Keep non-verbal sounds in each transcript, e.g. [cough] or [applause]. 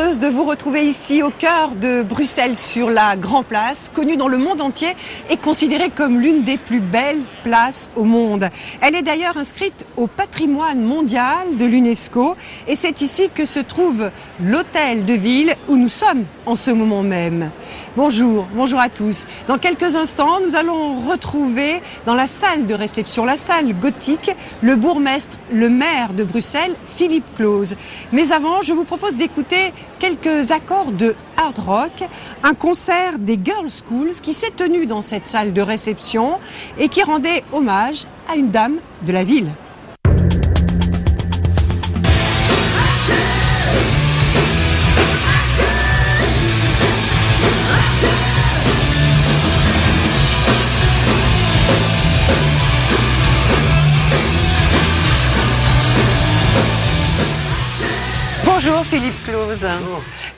de vous retrouver ici au cœur de Bruxelles sur la Grand Place, connue dans le monde entier et considérée comme l'une des plus belles places au monde. Elle est d'ailleurs inscrite au patrimoine mondial de l'UNESCO et c'est ici que se trouve l'hôtel de ville où nous sommes en ce moment même. Bonjour, bonjour à tous. Dans quelques instants, nous allons retrouver dans la salle de réception, la salle gothique, le bourgmestre, le maire de Bruxelles, Philippe Claus. Mais avant, je vous propose d'écouter quelques accords de hard rock, un concert des Girls Schools qui s'est tenu dans cette salle de réception et qui rendait hommage à une dame de la ville. Bonjour Philippe Claus.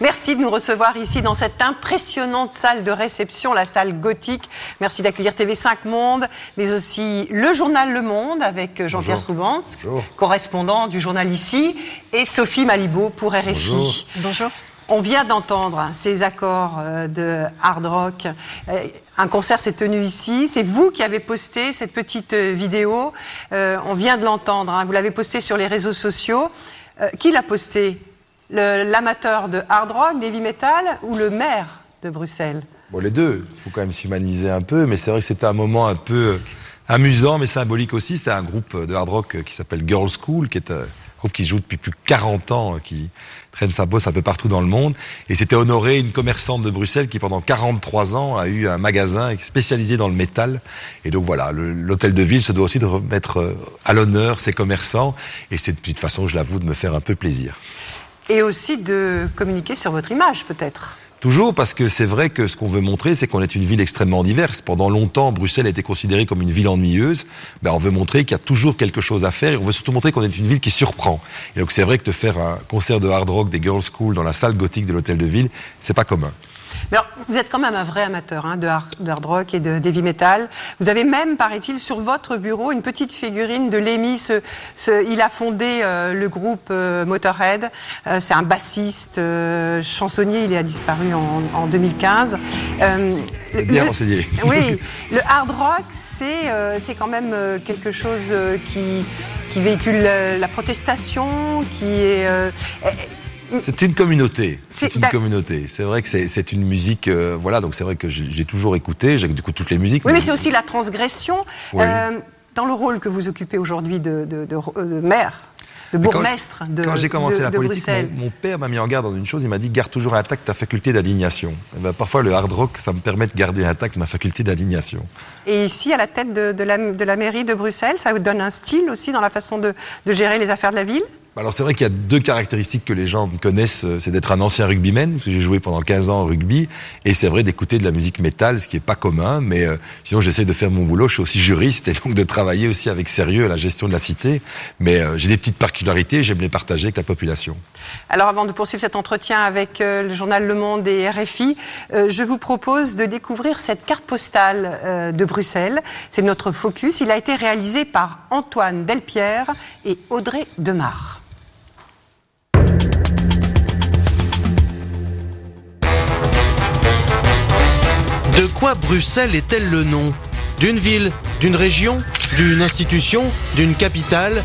Merci de nous recevoir ici dans cette impressionnante salle de réception, la salle gothique. Merci d'accueillir TV5 Monde, mais aussi le journal Le Monde avec Jean-Pierre Stroubans, correspondant du journal ici, et Sophie Malibaud pour RFI. Bonjour. On vient d'entendre ces accords euh, de hard rock. Euh, un concert s'est tenu ici. C'est vous qui avez posté cette petite euh, vidéo. On vient de l'entendre. Hein. Vous l'avez posté sur les réseaux sociaux. Qui l'a posté? L'amateur de hard rock, d'heavy metal ou le maire de Bruxelles? Bon, les deux. Il faut quand même s'humaniser un peu, mais c'est vrai que c'était un moment un peu amusant, mais symbolique aussi. C'est un groupe de hard rock qui s'appelle Girls School, qui est un groupe qui joue depuis plus de 40 ans, qui traîne sa bosse un peu partout dans le monde. Et c'était honoré une commerçante de Bruxelles qui, pendant 43 ans, a eu un magasin spécialisé dans le métal. Et donc voilà, l'hôtel de ville se doit aussi de remettre euh, à l'honneur ses commerçants. Et c'est de toute façon, je l'avoue, de me faire un peu plaisir et aussi de communiquer sur votre image peut-être. Toujours parce que c'est vrai que ce qu'on veut montrer, c'est qu'on est une ville extrêmement diverse. Pendant longtemps, Bruxelles a été considérée comme une ville ennuyeuse. Ben, on veut montrer qu'il y a toujours quelque chose à faire et on veut surtout montrer qu'on est une ville qui surprend. Et donc c'est vrai que de faire un concert de hard rock des Girls School dans la salle gothique de l'hôtel de ville, c'est pas commun. Mais alors, vous êtes quand même un vrai amateur hein, de, hard, rock et de heavy metal. Vous avez même, paraît-il, sur votre bureau une petite figurine de Lemmy. Ce, il a fondé euh, le groupe euh, Motorhead. Euh, c'est un bassiste, chansonnier. Il a disparu en, en 2015. bien renseigné. [laughs] Oui, [laughs] le hard rock, c'est c'est quand même quelque chose qui qui véhicule la protestation, qui est c'est une communauté. C'est une communauté. C'est vrai que c'est une musique, euh, voilà. Donc c'est vrai que j'ai toujours écouté. Coup toutes les musiques. Oui, mais, c'est aussi la transgression euh, dans le rôle que vous occupez aujourd'hui de, de, de, maire de bourgmestre de Quand j'ai commencé la politique, mon, père m'a mis en garde dans une chose, il m'a dit garde toujours intact ta faculté d'indignation. Eh ben, parfois le hard rock, ça me permet de garder intact ma faculté d'indignation. Et ici, à la tête de, la, de la mairie de Bruxelles, ça vous donne un style aussi dans la façon de gérer les affaires de la ville? Alors c'est vrai qu'il y a deux caractéristiques que les gens connaissent, euh, c'est d'être un ancien rugbyman, parce que j'ai joué pendant 15 ans au rugby, et c'est vrai d'écouter de la musique métal, ce qui est pas commun, mais euh, sinon j'essaie de faire mon boulot, je suis aussi juriste, et donc de travailler aussi avec sérieux à la gestion de la cité, mais euh, j'ai des petites particularités, j'aime les partager avec la population. Alors avant de poursuivre cet entretien avec le journal Le Monde et RFI, je vous propose de découvrir cette carte postale de Bruxelles, c'est notre focus, il a été réalisé par Antoine Delpierre et Audrey Demar. De quoi Bruxelles est-elle le nom? D'une ville D'une région D'une institution D'une capitale?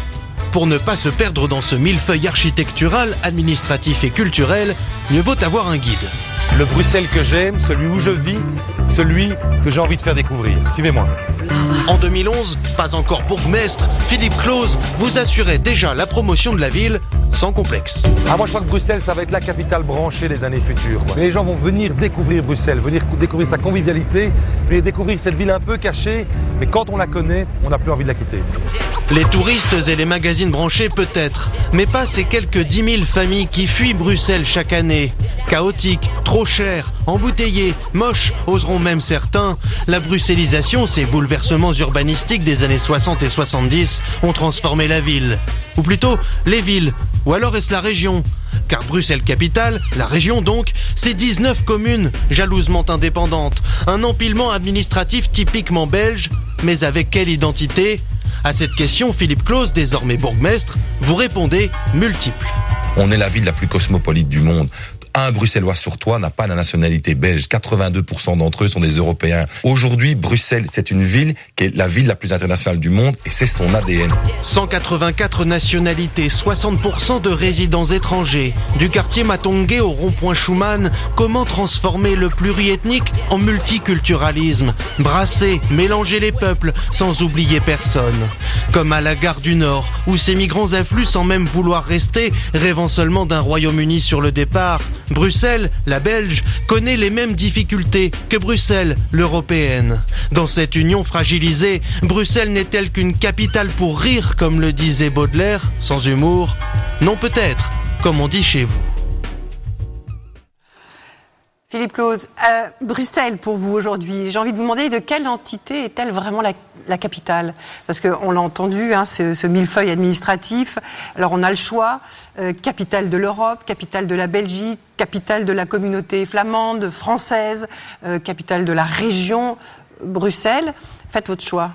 Pour ne pas se perdre dans ce millefeuille architectural, administratif et culturel, mieux vaut avoir un guide. Le Bruxelles que j'aime, celui où je vis, celui que j'ai envie de faire découvrir. Suivez-moi. En 2011, pas encore bourgmestre, Philippe Claus vous assurait déjà la promotion de la ville sans complexe. Ah, moi je crois que Bruxelles, ça va être la capitale branchée des années futures. Les gens vont venir découvrir Bruxelles, venir découvrir sa convivialité, venir découvrir cette ville un peu cachée, mais quand on la connaît, on n'a plus envie de la quitter. Les touristes et les magazines branchés peut-être, mais pas ces quelques 10 000 familles qui fuient Bruxelles chaque année. Chaotique, trop cher, embouteillé, moche, oseront même certains. La bruxellisation, ces bouleversements urbanistiques des années 60 et 70 ont transformé la ville. Ou plutôt, les villes. Ou alors est-ce la région car Bruxelles capitale, la région donc, c'est 19 communes jalousement indépendantes, un empilement administratif typiquement belge, mais avec quelle identité? À cette question, Philippe Claus, désormais bourgmestre, vous répondez multiple. On est la ville la plus cosmopolite du monde un Bruxellois sur toi n'a pas la nationalité belge. 82% d'entre eux sont des Européens. Aujourd'hui, Bruxelles, c'est une ville qui est la ville la plus internationale du monde et c'est son ADN. 184 nationalités, 60% de résidents étrangers. Du quartier Matongué au rond-point Schumann, comment transformer le pluriethnique en multiculturalisme? Brasser, mélanger les peuples sans oublier personne. Comme à la gare du Nord, où ces migrants affluent sans même vouloir rester, rêvant seulement d'un Royaume-Uni sur le départ. Bruxelles, la Belge, connaît les mêmes difficultés que Bruxelles, l'européenne. Dans cette union fragilisée, Bruxelles n'est-elle qu'une capitale pour rire, comme le disait Baudelaire, sans humour Non peut-être, comme on dit chez vous. Philippe Claus, euh, Bruxelles pour vous aujourd'hui, j'ai envie de vous demander de quelle entité est-elle vraiment la, capitale? Parce qu'on l'a entendu, hein, ce, ce, millefeuille administratif. Alors on a le choix, euh, capitale de l'Europe, capitale de la Belgique, capitale de la communauté flamande, française, euh, capitale de la région, Bruxelles. Faites votre choix.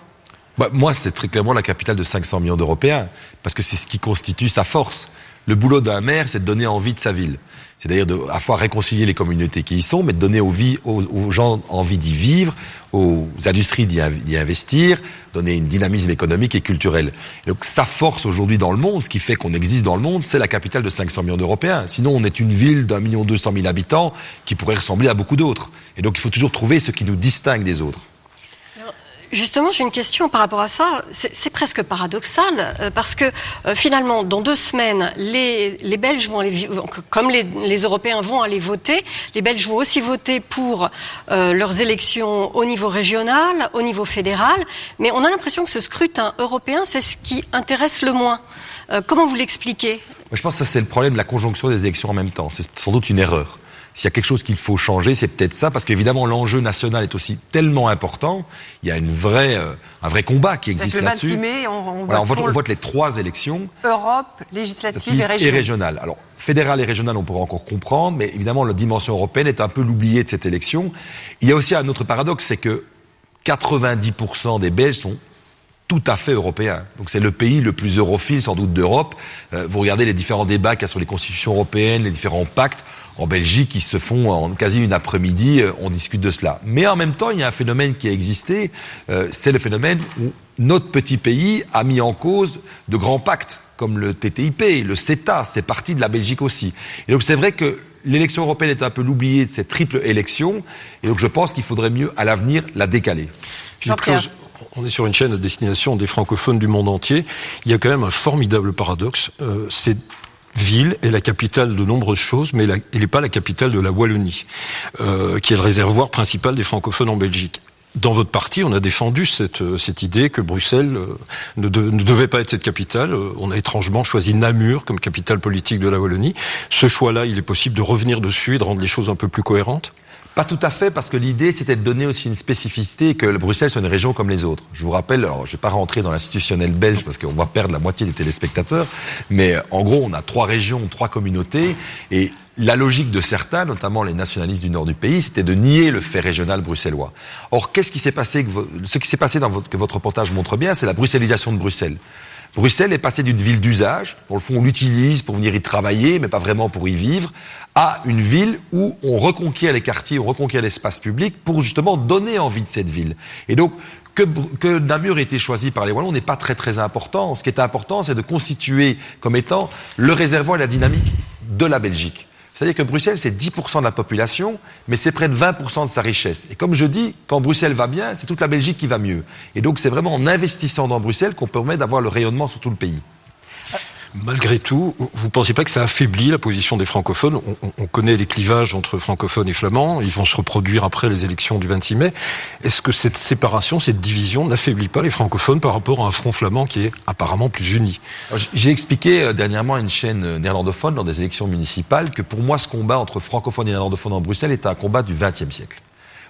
Bah, moi, c'est très clairement la capitale de 500 millions d'Européens, parce que c'est ce qui constitue sa force. Le boulot d'un maire, c'est de donner envie de sa ville. C'est-à-dire de, à fois réconcilier les communautés qui y sont, mais de donner aux, aux, gens envie d'y vivre, aux industries d'y investir, donner une dynamisme économique et culturel. donc sa force aujourd'hui dans le monde, ce qui fait qu'on existe dans le monde, c'est la capitale de 500 millions d'Européens. Sinon, on est une ville d'un million deux cent mille habitants qui pourrait ressembler à beaucoup d'autres. Et donc, il faut toujours trouver ce qui nous distingue des autres. Justement, j'ai une question par rapport à ça. C'est presque paradoxal euh, parce que euh, finalement, dans deux semaines, les, Belges vont aller, comme les, Européens vont aller voter, les Belges vont aussi voter pour euh, leurs élections au niveau régional, au niveau fédéral. Mais on a l'impression que ce scrutin européen, c'est ce qui intéresse le moins. comment vous l'expliquez? Je pense que c'est le problème de la conjonction des élections en même temps. C'est sans doute une erreur. S'il y a quelque chose qu'il faut changer, c'est peut-être ça, parce qu'évidemment l'enjeu national est aussi tellement important. Il y a une vraie, euh, un vrai combat qui existe là-dessus. Le 26 mai, on, vote, les trois élections. Europe, législative et régionale. Et régionale. Alors fédéral et régional, on pourra encore comprendre, mais évidemment la dimension européenne est un peu l'oubliée de cette élection. Il y a aussi un autre paradoxe, c'est que 90% des Belges sont tout à fait européen. Donc c'est le pays le plus europhile sans doute d'Europe. Euh, vous regardez les différents débats qu'il y a sur les constitutions européennes, les différents pactes en Belgique qui se font en quasi une après-midi, euh, on discute de cela. Mais en même temps, il y a un phénomène qui a existé, euh, c'est le phénomène où notre petit pays a mis en cause de grands pactes comme le TTIP, le CETA, c'est parti de la Belgique aussi. Et donc c'est vrai que l'élection européenne est un peu l'oubliée de cette triple élection, et donc je pense qu'il faudrait mieux à l'avenir la décaler on est sur une chaîne à destination des francophones du monde entier. Il y a quand même un formidable paradoxe. Euh, cette ville est la capitale de nombreuses choses, mais elle n'est pas la capitale de la Wallonie, euh, qui est le réservoir principal des francophones en Belgique. Dans votre parti, on a défendu cette, euh, cette idée que Bruxelles ne, ne, devait pas être cette capitale. On a étrangement choisi Namur comme capitale politique de la Wallonie. Ce choix-là, il est possible de revenir dessus et de rendre les choses un peu plus cohérentes? Pas tout à fait, parce que l'idée, c'était de donner aussi une spécificité que Bruxelles soit une région comme les autres. Je vous rappelle, alors, je ne vais pas rentrer dans l'institutionnel belge parce qu'on va perdre la moitié des téléspectateurs, mais euh, en gros, on a trois régions, trois communautés, et la logique de certains, notamment les nationalistes du nord du pays, c'était de nier le fait régional bruxellois. Or, qu'est-ce qui s'est passé, ce qui s'est passé dans votre, que votre reportage montre bien, c'est la bruxellisation de Bruxelles. Bruxelles est passée d'une ville d'usage, dans le fond on l'utilise pour venir y travailler, mais pas vraiment pour y vivre, à une ville où on reconquiert les quartiers, on reconquiert l'espace public pour justement donner envie de cette ville. Et donc, que, que Namur ait été choisi par les Wallons n'est pas très très important. Ce qui est important, c'est de constituer comme étant le réservoir et la dynamique de la Belgique. C'est-à-dire que Bruxelles, c'est 10% de la population, mais c'est près de 20% de sa richesse. Et comme je dis, quand Bruxelles va bien, c'est toute la Belgique qui va mieux. Et donc c'est vraiment en investissant dans Bruxelles qu'on permet d'avoir le rayonnement sur tout le pays. Malgré tout, vous ne pensez pas que ça affaiblit la position des francophones? On, connaît les clivages entre francophones et flamands, ils vont se reproduire après les élections du 26 mai. Est-ce que cette séparation, cette division n'affaiblit pas les francophones par rapport à un front flamand qui est apparemment plus uni? J'ai expliqué euh, dernièrement à une chaîne euh, néerlandophone dans des élections municipales que pour moi ce combat entre francophones et néerlandophones en Bruxelles est un combat du XXe siècle.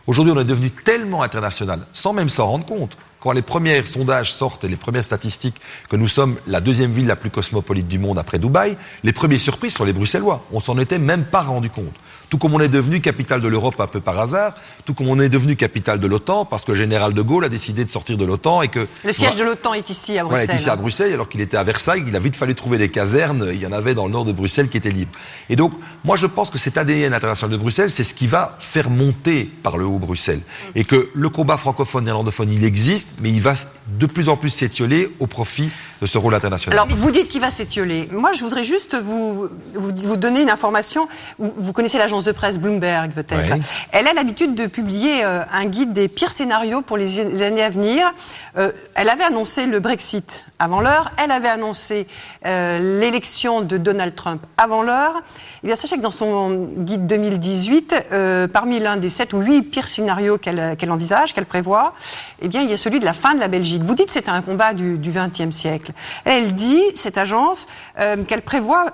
Aujourd'hui, on est devenu tellement international, sans même s'en rendre compte quand les premiers sondages sortent et les premières statistiques que nous sommes la deuxième ville la plus cosmopolite du monde après Dubaï, les premiers surprises sont les Bruxellois. On s'en était même pas rendu compte. Tout comme on est devenu capitale de l'Europe un peu par hasard, tout comme on est devenu capitale de l'OTAN parce que le général de Gaulle a décidé de sortir de l'OTAN et que le siège de l'OTAN est ici à Bruxelles. Voilà, est ici à Bruxelles alors qu'il était à Versailles. Il a vite fallu trouver des casernes. Il y en avait dans le nord de Bruxelles qui étaient libres. Et donc, moi, je pense que cet ADN international de Bruxelles, c'est ce qui va faire monter par le haut Bruxelles et que le combat francophone néerlandophone, il existe, mais il va de plus en plus s'étioler au profit de ce rôle international. Alors, vous dites qu'il va s'étioler. Moi, je voudrais juste vous, vous, vous donner une information. Vous connaissez l'agence de presse Bloomberg, peut-être. Elle a l'habitude de publier euh, un guide des pires scénarios pour les années à venir. Euh, elle avait annoncé le Brexit avant l'heure. Elle avait annoncé euh, l'élection de Donald Trump avant l'heure. Eh bien, sachez que dans son guide 2018, euh, parmi l'un des sept ou huit pires scénarios qu'elle qu'elle envisage, qu'elle prévoit, eh bien, il y a celui de la fin de la Belgique. Vous dites que c'est un combat du XXe siècle. Elle dit, cette agence, euh, qu'elle prévoit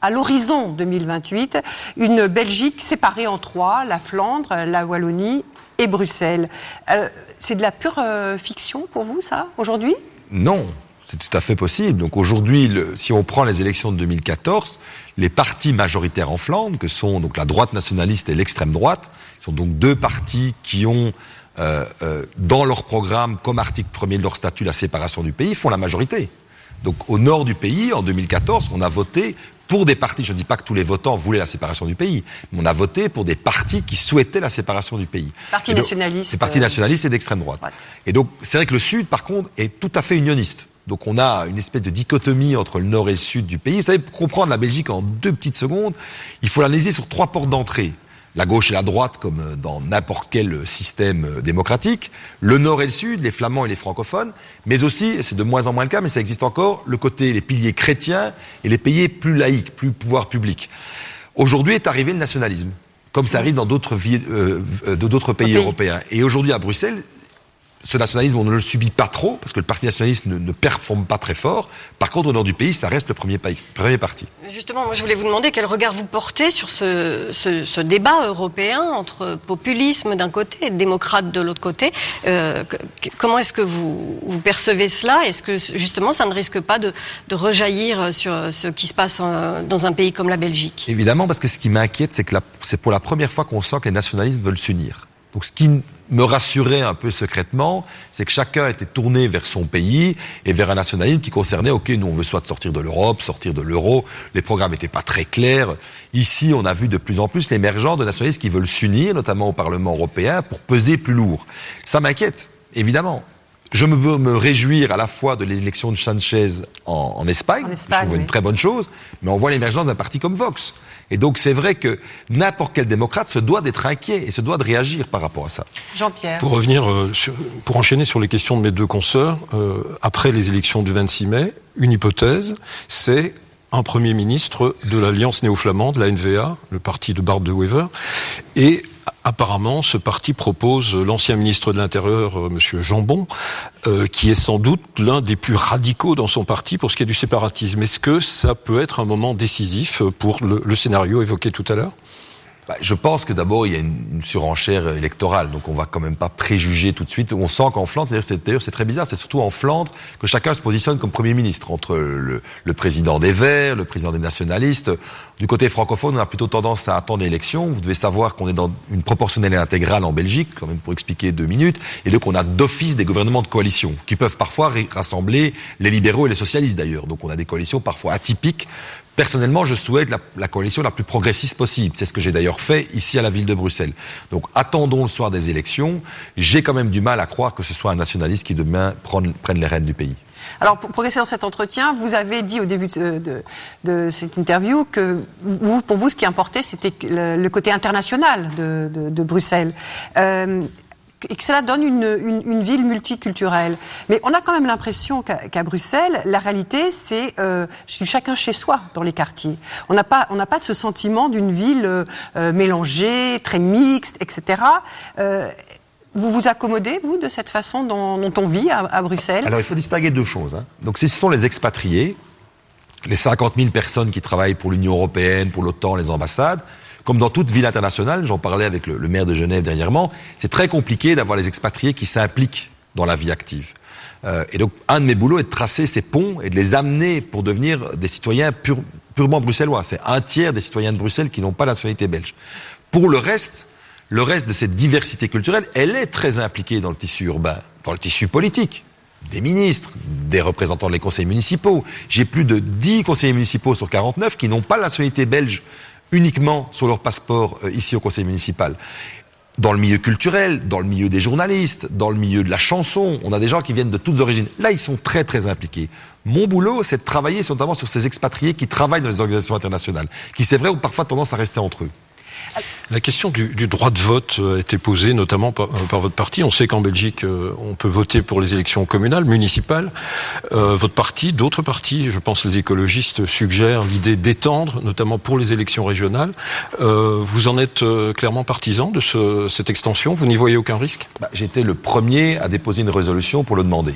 à l'horizon 2028 une Belgique séparée en trois la Flandre, la Wallonie et Bruxelles. Euh, c'est de la pure euh, fiction pour vous, ça, aujourd'hui? Non, c'est tout à fait possible. Donc aujourd'hui, si on prend les élections de 2014, les partis majoritaires en Flandre, que sont donc la droite nationaliste et l'extrême droite, sont donc deux partis qui ont euh, euh, dans leur programme, comme article premier de leur statut, la séparation du pays, font la majorité. Donc au nord du pays, en 2014, on a voté pour des partis, je ne dis pas que tous les votants voulaient la séparation du pays, mais on a voté pour des partis qui souhaitaient la séparation du pays. Partis nationalistes. Des partis euh, nationalistes et d'extrême droite. Et donc, c'est vrai que le Sud, par contre, est tout à fait unioniste. Donc on a une espèce de dichotomie entre le nord et le sud du pays. Vous savez, pour comprendre la Belgique en deux petites secondes, il faut l'analyser sur trois portes d'entrée la gauche et la droite comme dans n'importe quel système démocratique, le nord et le sud, les flamands et les francophones, mais aussi, c'est de moins en moins le cas, mais ça existe encore, le côté, les piliers chrétiens et les piliers plus laïcs, plus pouvoir public. Aujourd'hui est arrivé le nationalisme, comme ça arrive dans d'autres euh, euh, pays européens. Et aujourd'hui à Bruxelles, ce nationalisme, on ne le subit pas trop, parce que le Parti nationaliste ne, ne, performe pas très fort. Par contre, au nord du pays, ça reste le premier, premier parti. Justement, moi, je voulais vous demander quel regard vous portez sur ce, ce, ce débat européen entre populisme d'un côté et démocrate de l'autre côté. Euh, comment est-ce que vous, vous, percevez cela? Est-ce que, justement, ça ne risque pas de, de, rejaillir sur ce qui se passe en, dans un pays comme la Belgique? Évidemment, parce que ce qui m'inquiète, c'est que c'est pour la première fois qu'on sent que les nationalistes veulent s'unir. Donc ce qui me rassurait un peu secrètement, c'est que chacun était tourné vers son pays et vers un nationalisme qui concernait, ok, nous on veut soit sortir de l'Europe, sortir de l'euro, les programmes n'étaient pas très clairs. Ici, on a vu de plus en plus l'émergence de nationalistes qui veulent s'unir, notamment au Parlement européen, pour peser plus lourd. Ça m'inquiète, évidemment. Je me veux me réjouir à la fois de l'élection de Sanchez en, en Espagne, en Espagne je une très bonne chose, mais on voit l'émergence d'un parti comme Vox. Et donc c'est vrai que n'importe quel démocrate se doit d'être inquiet et se doit de réagir par rapport à ça. Jean-Pierre. Pour revenir, euh, sur, pour enchaîner sur les questions de mes deux consoeurs, euh, après les élections du 26 mai, une hypothèse, c'est un Premier ministre de l'Alliance néo-flamande, la NVA, le parti de Bart de Wever, et Apparemment, ce parti propose l'ancien ministre de l'Intérieur, euh, Monsieur Jambon, euh, qui est sans doute l'un des plus radicaux dans son parti pour ce qui est du séparatisme. Est-ce que ça peut être un moment décisif pour le, le scénario évoqué tout à l'heure? Bah, je pense que d'abord il y a une, surenchère électorale, donc on va quand même pas préjuger tout de suite. On sent qu'en Flandre, d'ailleurs c'est très bizarre, c'est surtout en Flandre que chacun se positionne comme Premier ministre, entre le, le, président des Verts, le président des nationalistes. Du côté francophone, on a plutôt tendance à attendre l'élection. Vous devez savoir qu'on est dans une proportionnelle intégrale en Belgique, quand même pour expliquer deux minutes, et donc on a d'office des gouvernements de coalition, qui peuvent parfois rassembler les libéraux et les socialistes d'ailleurs. Donc on a des coalitions parfois atypiques Personnellement, je souhaite la, coalition la plus progressiste possible. C'est ce que j'ai d'ailleurs fait ici à la ville de Bruxelles. Donc attendons le soir des élections. J'ai quand même du mal à croire que ce soit un nationaliste qui demain prenne, les rênes du pays. Alors, pour progresser dans cet entretien, vous avez dit au début de, cette interview que pour vous, ce qui importait, c'était le, côté international de, de Bruxelles. Euh, et que cela donne une, une, une, ville multiculturelle. Mais on a quand même l'impression qu'à qu Bruxelles, la réalité, c'est euh, chacun chez soi dans les quartiers. On n'a pas, on n'a pas ce sentiment d'une ville euh, mélangée, très mixte, etc. Euh, vous vous accommodez, vous, de cette façon dont, dont on vit à, à, Bruxelles? Alors, il faut distinguer deux choses. Hein. Donc, ce sont les expatriés, les 50 000 personnes qui travaillent pour l'Union européenne, pour l'OTAN, les ambassades, comme dans toute ville internationale, j'en parlais avec le, maire de Genève dernièrement, c'est très compliqué d'avoir les expatriés qui s'impliquent dans la vie active. Euh, et donc, un de mes boulots est de tracer ces ponts et de les amener pour devenir des citoyens purement bruxellois. C'est un tiers des citoyens de Bruxelles qui n'ont pas la nationalité belge. Pour le reste, le reste de cette diversité culturelle, elle est très impliquée dans le tissu urbain, dans le tissu politique des ministres, des représentants des conseils municipaux. J'ai plus de 10 conseillers municipaux sur 49 qui n'ont pas la nationalité belge uniquement sur leur passeport euh, ici au conseil municipal. Dans le milieu culturel, dans le milieu des journalistes, dans le milieu de la chanson, on a des gens qui viennent de toutes origines. Là, ils sont très très impliqués. Mon boulot, c'est de travailler notamment sur ces expatriés qui travaillent dans les organisations internationales, qui c'est vrai ont parfois tendance à rester entre eux. La question du, droit de vote a été posée notamment par, euh, votre parti. On sait qu'en Belgique, euh, on peut voter pour les élections communales, municipales. Euh, votre parti, d'autres partis, je pense les écologistes, suggèrent l'idée d'étendre, notamment pour les élections régionales. vous en êtes clairement partisan de cette extension? Vous n'y voyez aucun risque? Bah, J'étais le premier à déposer une résolution pour le demander.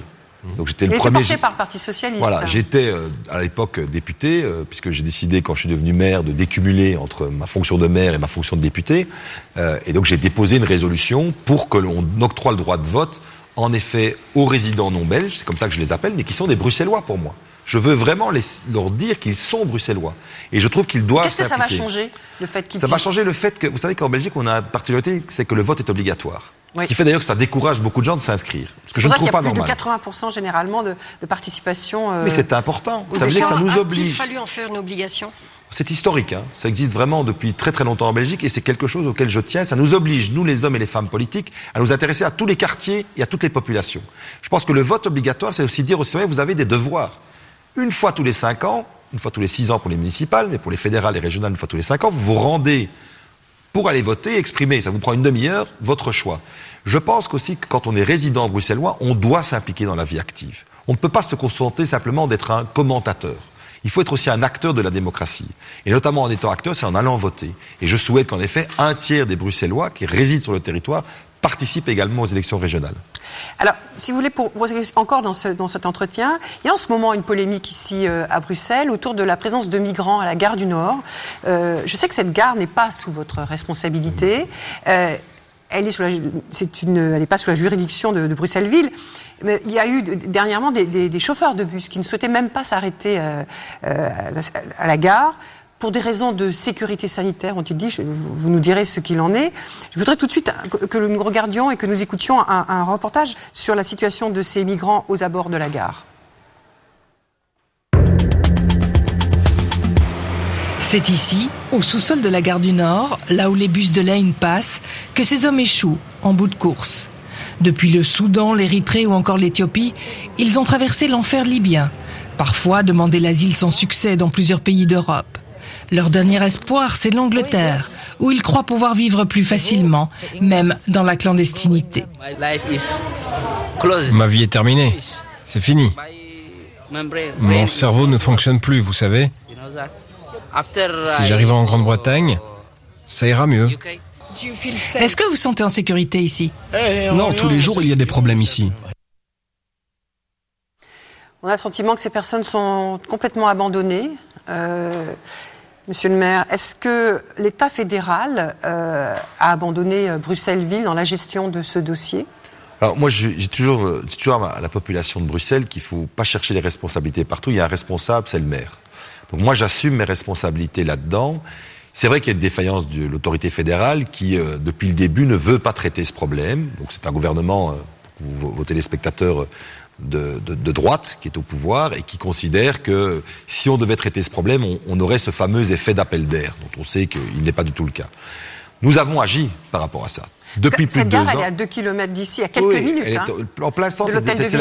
Donc j'étais le premier. porté par le Parti socialiste. Voilà, j'étais euh, à l'époque député, euh, puisque j'ai décidé quand je suis devenu maire de décumuler entre ma fonction de maire et ma fonction de député. Euh, et donc j'ai déposé une résolution pour que l'on octroie le droit de vote, en effet, aux résidents non belges, c'est comme ça que je les appelle, mais qui sont des Bruxellois pour moi. Je veux vraiment les, leur dire qu'ils sont bruxellois. Et je trouve qu'ils doivent. Qu'est-ce que ça va changer, le fait qu'ils Ça va changer le fait que, vous savez qu'en Belgique, on a une particularité, c'est que le vote est obligatoire. Ce qui fait d'ailleurs que ça décourage beaucoup de gens de s'inscrire. Ce que je ne trouve pas normal. Il y a plus de 80% généralement de, participation. Euh, Mais c'est important. Ça veut dire que ça nous oblige. Il a fallu en faire une obligation c'est historique, hein. ça existe vraiment depuis très très longtemps en Belgique et c'est quelque chose auquel je tiens. Ça nous oblige, nous les hommes et les femmes politiques, à nous intéresser à tous les quartiers et à toutes les populations. Je pense que le vote obligatoire, c'est aussi dire aux citoyens, vous avez des devoirs. Une fois tous les cinq ans, une fois tous les six ans pour les municipales, mais pour les fédérales et régionales, une fois tous les cinq ans, vous vous rendez pour aller voter exprimer. Ça vous prend une demi-heure, votre choix. Je pense qu'aussi que quand on est résident bruxellois, on doit s'impliquer dans la vie active. On ne peut pas se contenter simplement d'être un commentateur. Il faut être aussi un acteur de la démocratie. Et notamment en étant acteur, c'est en allant voter. Et je souhaite qu'en effet, un tiers des Bruxellois qui résident sur le territoire participent également aux élections régionales. Alors, si vous voulez, pour, encore dans, dans, cet entretien, il y a en ce moment une polémique ici euh, à Bruxelles autour de la présence de migrants à la gare du Nord. Euh, je sais que cette gare n'est pas sous votre responsabilité. Euh, elle n'est pas sous la juridiction de, Bruxelles-Ville. Mais il y a eu dernièrement des, chauffeurs de bus qui ne souhaitaient même pas s'arrêter à la gare pour des raisons de sécurité sanitaire, ont-ils dit, vous nous direz ce qu'il en est. Je voudrais tout de suite que nous regardions et que nous écoutions un, reportage sur la situation de ces migrants aux abords de la gare. C'est ici, au sous-sol de la gare du Nord, là où les bus de Lane passent, que ces hommes échouent en bout de course. Depuis le Soudan, l'Érythrée ou encore l'Éthiopie, ils ont traversé l'enfer libyen, parfois demandé l'asile sans succès dans plusieurs pays d'Europe. Leur dernier espoir, c'est l'Angleterre, où ils croient pouvoir vivre plus facilement, même dans la clandestinité. Ma vie est terminée. C'est fini. Mon cerveau ne fonctionne plus, vous savez. Si j'arrive en Grande-Bretagne, ça ira mieux. Est-ce que vous sentez en sécurité ici? Non, tous les jours il y a des problèmes ici. On a le sentiment que ces personnes sont complètement abandonnées. Euh, Monsieur le maire, est-ce que l'État fédéral euh, a abandonné euh, Bruxelles-Ville dans la gestion de ce dossier? Alors moi, j'ai toujours, euh, toujours à la population de Bruxelles qu'il faut pas chercher les responsabilités partout. Il y a un responsable, c'est le maire. Donc moi, j'assume mes responsabilités là-dedans. C'est vrai qu'il y a une défaillance de l'autorité fédérale qui, depuis le début, ne veut pas traiter ce problème. Donc c'est un gouvernement, vos téléspectateurs de, de, droite qui est au pouvoir et qui considère que si on devait traiter ce problème, on, on aurait ce fameux effet d'appel d'air, dont on sait qu'il n'est pas du tout le cas. Nous avons agi par rapport à ça. Depuis plus de deux gare, ans. Elle est à 2 km d'ici, à quelques minutes. Elle est hein, en plein centre.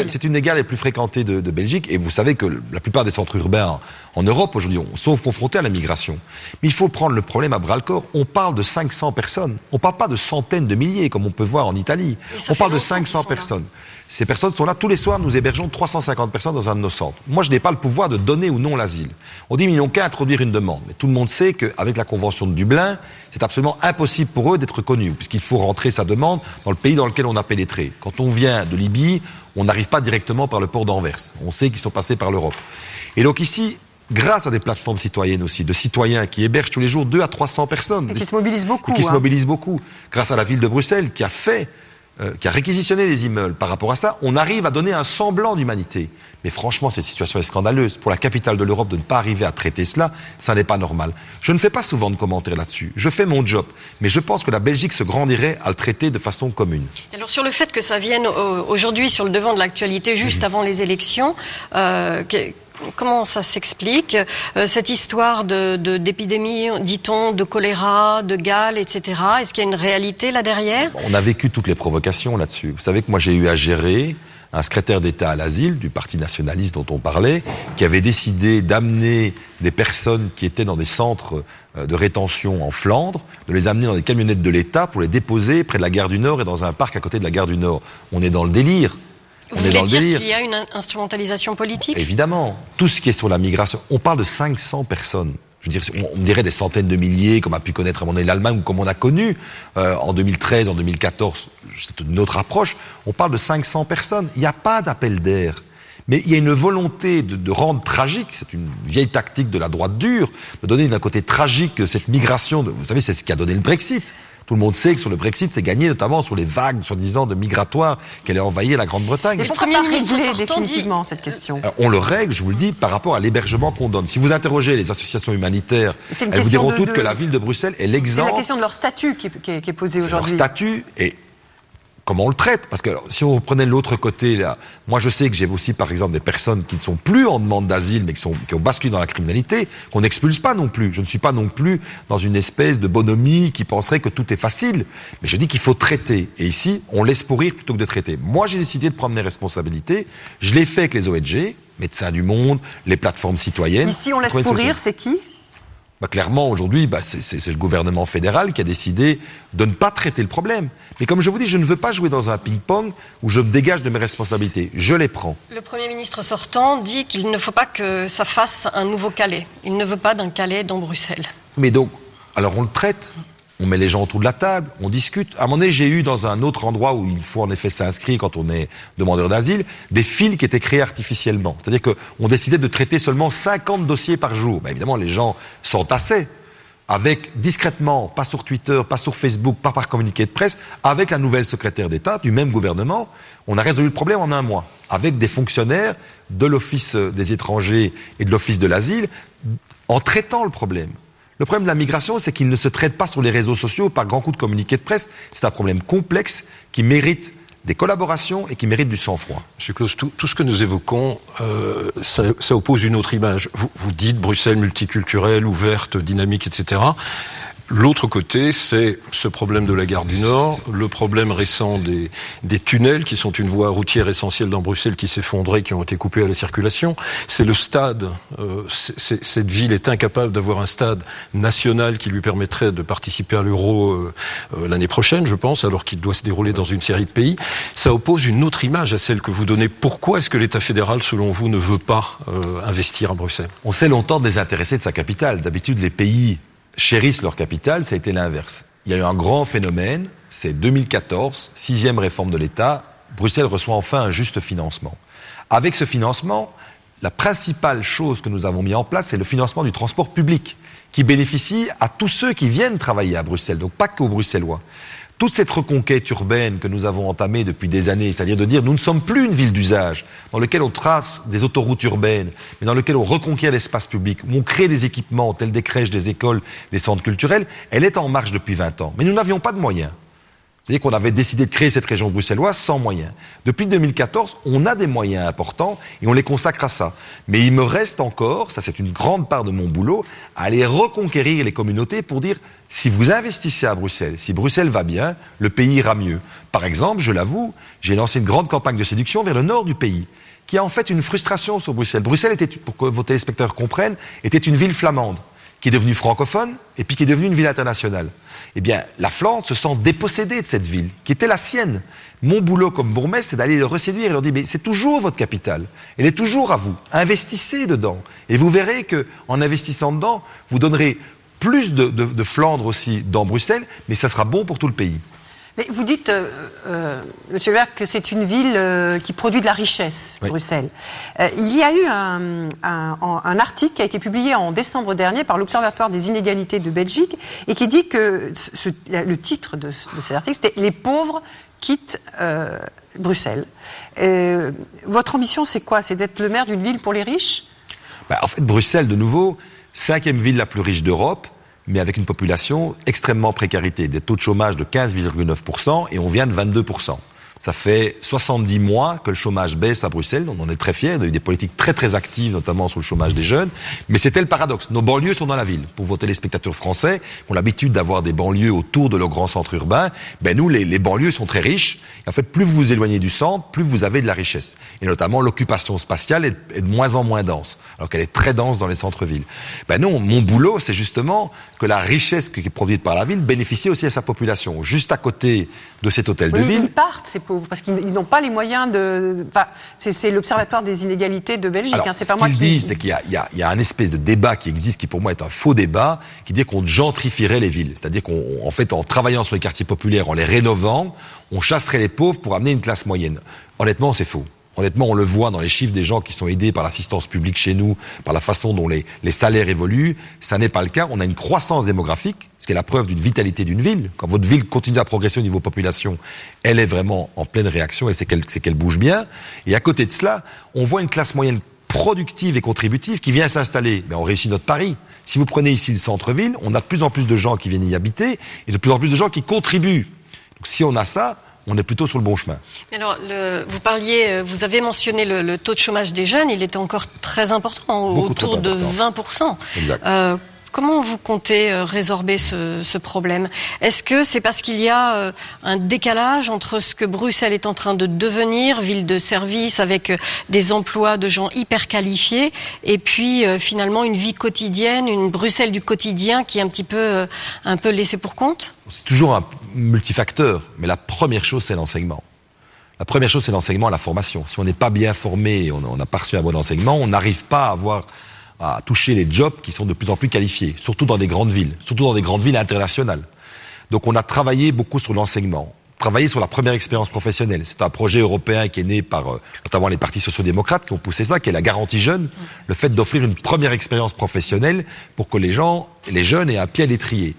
C'est une des gares les plus fréquentées de, de, Belgique. Et vous savez que la plupart des centres urbains en, Europe aujourd'hui sont confrontés à la migration. Mais il faut prendre le problème à bras le corps. On parle de 500 personnes. On ne parle pas de centaines de milliers comme on peut voir en Italie. On parle de 500 personnes. Ces personnes sont là tous les soirs. Nous hébergeons 350 personnes dans un de nos centres. Moi, je n'ai pas le pouvoir de donner ou non l'asile. On dit, mais ils n'ont qu'à introduire une demande. Mais tout le monde sait qu'avec la Convention de Dublin, c'est absolument impossible pour eux d'être connus, puisqu'il faut rentrer sa demande dans le pays dans lequel on a pénétré. Quand on vient de Libye, on n'arrive pas directement par le port d'Anvers. On sait qu'ils sont passés par l'Europe. Et donc ici, grâce à des plateformes citoyennes aussi, de citoyens qui hébergent tous les jours 2 à 300 personnes. Et qui se mobilisent beaucoup. Et qui se hein. mobilisent beaucoup. Grâce à la ville de Bruxelles qui a fait euh, qui a réquisitionné les immeubles par rapport à ça, on arrive à donner un semblant d'humanité. Mais franchement, cette situation est scandaleuse. Pour la capitale de l'Europe, de ne pas arriver à traiter cela, ça n'est pas normal. Je ne fais pas souvent de commentaires là-dessus. Je fais mon job. Mais je pense que la Belgique se grandirait à le traiter de façon commune. Alors sur le fait que ça vienne euh, aujourd'hui sur le devant de l'actualité, juste avant les élections, euh, Comment ça s'explique euh, cette histoire de d'épidémie, dit-on, de choléra, de gale, etc. Est-ce qu'il y a une réalité là derrière? On a vécu toutes les provocations là-dessus. Vous savez que moi j'ai eu à gérer un secrétaire d'État à l'asile du Parti nationaliste dont on parlait, qui avait décidé d'amener des personnes qui étaient dans des centres euh, de rétention en Flandre, de les amener dans des camionnettes de l'État pour les déposer près de la gare du Nord et dans un parc à côté de la gare du Nord. On est dans le délire. Vous voulez dire qu'il y a une instrumentalisation politique Évidemment. Tout ce qui est sur la migration. On parle de 500 personnes. Je veux dire, on, dirait des centaines de milliers, comme a pu connaître à mon l'Allemagne ou comme on a connu euh, en 2013, en 2014. C'est une autre approche. On parle de 500 personnes. Il n'y a pas d'appel d'air. Mais il y a une volonté de, de rendre tragique, c'est une vieille tactique de la droite dure, de donner d'un côté tragique cette migration. De, vous savez, c'est ce qui a donné le Brexit. Tout le monde sait que sur le Brexit, c'est gagné notamment sur les vagues, soi-disant, de migratoires qu'elle a envahi la Grande-Bretagne. Mais pourquoi pas régler définitivement cette question On le règle, je vous le dis, par rapport à l'hébergement qu'on donne. Si vous interrogez les associations humanitaires, elles vous diront toutes que la ville de Bruxelles est l'exemple. C'est la question de leur statut qui, qui est, posée aujourd'hui. Leur statut est comment on le traite. Parce que si on reprenait l'autre côté, là, moi je sais que j'ai aussi par exemple des personnes qui ne sont plus en demande d'asile, mais qui, sont, qui ont basculé dans la criminalité, qu'on n'expulse pas non plus. Je ne suis pas non plus dans une espèce de bonhomie qui penserait que tout est facile. Mais je dis qu'il faut traiter. Et ici, on laisse pourrir plutôt que de traiter. Moi j'ai décidé de prendre mes responsabilités. Je l'ai fait avec les ONG, Médecins du Monde, les plateformes citoyennes. Ici on laisse pourrir, c'est qui? Bah, clairement, aujourd'hui, bah, c'est le gouvernement fédéral qui a décidé de ne pas traiter le problème. Mais comme je vous dis, je ne veux pas jouer dans un ping-pong où je me dégage de mes responsabilités. Je les prends. Le Premier ministre sortant dit qu'il ne faut pas que ça fasse un nouveau Calais. Il ne veut pas d'un Calais dans Bruxelles. Mais donc, alors on le traite on met les gens autour de la table, on discute. À un moment donné, j'ai eu dans un autre endroit où il faut en effet s'inscrire quand on est demandeur d'asile, des files qui étaient créées artificiellement. C'est-à-dire qu'on décidait de traiter seulement 50 dossiers par jour. Ben, évidemment, les gens s'entassaient avec discrètement, pas sur Twitter, pas sur Facebook, pas par communiqué de presse, avec la nouvelle secrétaire d'État du même gouvernement, on a résolu le problème en un mois, avec des fonctionnaires de l'Office des étrangers et de l'Office de l'asile, en traitant le problème. Le problème de la migration, c'est qu'il ne se traite pas sur les réseaux sociaux par grand coup de communiqué de presse. C'est un problème complexe qui mérite des collaborations et qui mérite du sang-froid. Monsieur Claus, tout, ce que nous évoquons, euh, ça, oppose une autre image. Vous dites Bruxelles multiculturelle, ouverte, dynamique, etc. L'autre côté, c'est ce problème de la gare du Nord, le problème récent des, tunnels, qui sont une voie routière essentielle dans Bruxelles, qui s'effondrait, qui ont été coupés à la circulation. C'est le stade. Euh, cette ville est incapable d'avoir un stade national qui lui permettrait de participer à l'euro euh, euh, l'année prochaine, je pense, alors qu'il doit se dérouler dans une série de pays. Ça oppose une autre image à celle que vous donnez. Pourquoi est-ce que l'État fédéral, selon vous, ne veut pas investir à Bruxelles? On s'est longtemps désintéressé de sa capitale. D'habitude, les pays chérissent leur capitale, ça a été l'inverse. Il y a eu un grand phénomène, c'est 2014, sixième réforme de l'État, Bruxelles reçoit enfin un juste financement. Avec ce financement, la principale chose que nous avons mis en place, c'est le financement du transport public, qui bénéficie à tous ceux qui viennent travailler à Bruxelles, donc pas qu'aux Bruxellois toute cette reconquête urbaine que nous avons entamée depuis des années, c'est-à-dire de dire nous ne sommes plus une ville d'usage dans laquelle on trace des autoroutes urbaines, mais dans laquelle on reconquiert l'espace public, où on crée des équipements tels des crèches, des écoles, des centres culturels, elle est en marche depuis 20 ans. Mais nous n'avions pas de moyens. C'est-à-dire qu'on avait décidé de créer cette région bruxelloise sans moyens. Depuis 2014, on a des moyens importants et on les consacre à ça. Mais il me reste encore, ça c'est une grande part de mon boulot, à aller reconquérir les communautés pour dire si vous investissez à Bruxelles, si Bruxelles va bien, le pays ira mieux. Par exemple, je l'avoue, j'ai lancé une grande campagne de séduction vers le nord du pays, qui a en fait une frustration sur Bruxelles. Bruxelles était, pour que vos téléspectateurs comprennent, était une ville flamande qui est devenue francophone et puis qui est devenue une ville internationale. Eh bien, la Flandre se sent dépossédée de cette ville, qui était la sienne. Mon boulot comme bourgmestre, c'est d'aller le reséduire et leur dire, mais c'est toujours votre capitale. Elle est toujours à vous. Investissez dedans. Et vous verrez que, en investissant dedans, vous donnerez plus de, Flandre aussi dans Bruxelles, mais ça sera bon pour tout le pays. Mais vous dites, euh, euh Monsieur Berg, que c'est une ville euh, qui produit de la richesse, Bruxelles. Euh, il y a eu un, un, article qui a été publié en décembre dernier par l'Observatoire des inégalités de Belgique et qui dit que le titre de, de cet article, c'était Les pauvres quitte Bruxelles. votre ambition, c'est quoi? C'est d'être le maire d'une ville pour les riches? Bah, En fait, Bruxelles, de nouveau, cinquième ville la plus riche d'Europe, mais avec une population extrêmement précarité, des taux de chômage de 15,9% et on vient de 22%. Ça fait 70 mois que le chômage baisse à Bruxelles. On en est très fiers. On a eu des politiques très très actives, notamment sur le chômage des jeunes. Mais c'était le paradoxe. Nos banlieues sont dans la ville. Pour vos téléspectateurs français, qui ont l'habitude d'avoir des banlieues autour de leurs grands centres urbains, ben nous, les, les banlieues sont très riches. Et en fait, plus vous vous éloignez du centre, plus vous avez de la richesse. Et notamment, l'occupation spatiale est, est, de moins en moins dense, alors qu'elle est très dense dans les centres-villes. Ben non, mon boulot, c'est justement que la richesse qui est produite par la ville bénéficie aussi à sa population. Juste à côté de cet hôtel de ville. Ils partent, ces pauvres, parce qu'ils n'ont pas les moyens de. Enfin, c'est l'Observatoire des inégalités de Belgique. Alors, hein, c'est pas moi qui. disent, c'est qu'il y, y, y, a un espèce de débat qui existe, qui pour moi est un faux débat, qui dit qu'on gentrifierait les villes. C'est-à-dire qu'en fait, en travaillant sur les quartiers populaires, en les rénovant, on chasserait les pauvres pour amener une classe moyenne. Honnêtement, c'est faux. Honnêtement, on le voit dans les chiffres des gens qui sont aidés par l'assistance publique chez nous, par la façon dont les, salaires évoluent. Ça n'est pas le cas. On a une croissance démographique, ce qui est la preuve d'une vitalité d'une ville. Quand votre ville continue à progresser au niveau population, elle est vraiment en pleine réaction et c'est qu'elle qu'elle bouge bien. Et à côté de cela, on voit une classe moyenne productive et contributive qui vient s'installer. Mais on réussit notre pari. Si vous prenez ici le centre-ville, on a de plus en plus de gens qui viennent y habiter et de plus en plus de gens qui contribuent. Donc si on a ça, on est plutôt sur le bon chemin. Alors, le, vous parliez, vous avez mentionné le, le, taux de chômage des jeunes, il était encore très important, Beaucoup autour de important. 20%. Exact. Euh, Comment vous comptez résorber ce, problème? Est-ce que c'est parce qu'il y a un décalage entre ce que Bruxelles est en train de devenir, ville de service, avec des emplois de gens hyper qualifiés, et puis finalement une vie quotidienne, une Bruxelles du quotidien qui est un petit peu, un peu laissée pour compte? C'est toujours un multifacteur, mais la première chose, c'est l'enseignement. La première chose, c'est l'enseignement la formation. Si on n'est pas bien formé, on n'a pas reçu un bon enseignement, on n'arrive pas à avoir à toucher les jobs qui sont de plus en plus qualifiés, surtout dans des grandes villes, surtout dans des grandes villes internationales. Donc on a travaillé beaucoup sur l'enseignement, travaillé sur la première expérience professionnelle. C'est un projet européen qui est né par euh, notamment les partis sociodémocrates qui ont poussé ça, qui est la garantie jeune, le fait d'offrir une première expérience professionnelle pour que les gens, les jeunes aient un pied à l'étrier.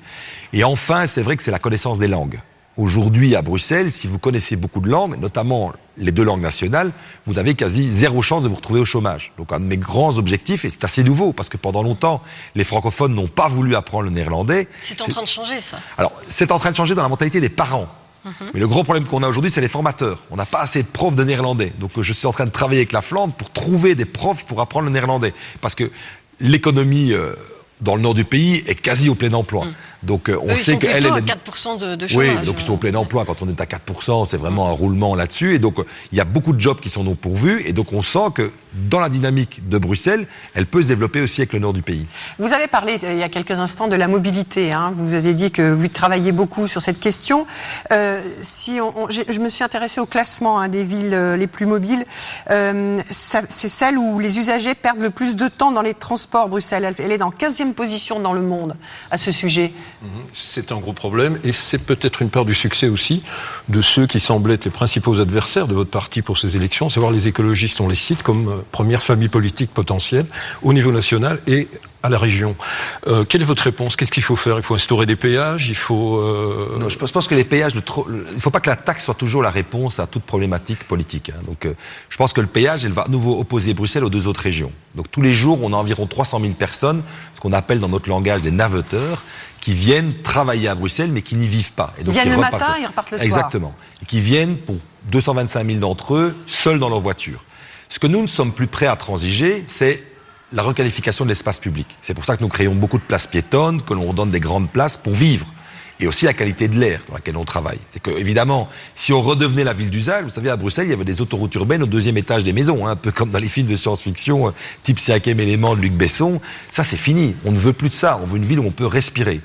Et enfin, c'est vrai que c'est la connaissance des langues. Aujourd'hui, à Bruxelles, si vous connaissez beaucoup de langues, notamment les deux langues nationales, vous avez quasi zéro chance de vous retrouver au chômage. Donc un de mes grands objectifs, et c'est assez nouveau, parce que pendant longtemps, les francophones n'ont pas voulu apprendre le néerlandais. C'est en train de changer, ça. Alors, c'est en train de changer dans la mentalité des parents. Mmh. Mais le gros problème qu'on a aujourd'hui, c'est les formateurs. On n'a pas assez de profs de néerlandais. Donc je suis en train de travailler avec la Flandre pour trouver des profs pour apprendre le néerlandais. Parce que l'économie... Euh, dans le nord du pays est quasi au plein emploi. Mmh. Donc euh, on Eux, sait qu'elle est à 4% de, de chômage. Oui, donc ils sont au plein emploi. Quand on est à 4%, c'est vraiment un roulement là-dessus. Et donc il y a beaucoup de jobs qui sont non pourvus. Et donc on sent que dans la dynamique de Bruxelles, elle peut se développer aussi avec le nord du pays. Vous avez parlé il y a quelques instants de la mobilité. Hein. Vous avez dit que vous travaillez beaucoup sur cette question. Euh, si on, on, je me suis intéressée au classement hein, des villes les plus mobiles. Euh, c'est celle où les usagers perdent le plus de temps dans les transports. Bruxelles, elle est dans 15e position dans le monde à ce sujet. C'est un gros problème et c'est peut-être une part du succès aussi de ceux qui semblent être les principaux adversaires de votre parti pour ces élections, savoir les écologistes, on les cite comme première famille politique potentielle au niveau national et à la région. Euh, quelle est votre réponse? Qu'est-ce qu'il faut faire? Il faut instaurer des péages Il faut euh... Non, je pense que les péages, le trop... il ne faut pas que la taxe soit toujours la réponse à toute problématique politique. Hein. Donc, euh, je pense que le péage, elle va à nouveau opposer Bruxelles aux deux autres régions. Donc, tous les jours, on a environ 300 000 personnes, ce qu'on appelle dans notre langage des naveteurs, qui viennent travailler à Bruxelles, mais qui n'y vivent pas. Et donc, ils viennent le repartent... matin, ils repartent le soir. Exactement. Et qui viennent pour 225 000 d'entre eux seuls dans leur voiture. Ce que nous ne sommes plus prêts à transiger, c'est la requalification de l'espace public. C'est pour ça que nous créons beaucoup de places piétonnes, que l'on donne des grandes places pour vivre. Et aussi la qualité de l'air dans laquelle on travaille. C'est que, évidemment, si on redevenait la ville d'usage, vous savez, à Bruxelles, il y avait des autoroutes urbaines au deuxième étage des maisons, hein, un peu comme dans les films de science-fiction, type cinquième élément de Luc Besson. Ça, c'est fini. On ne veut plus de ça. On veut une ville où on peut respirer.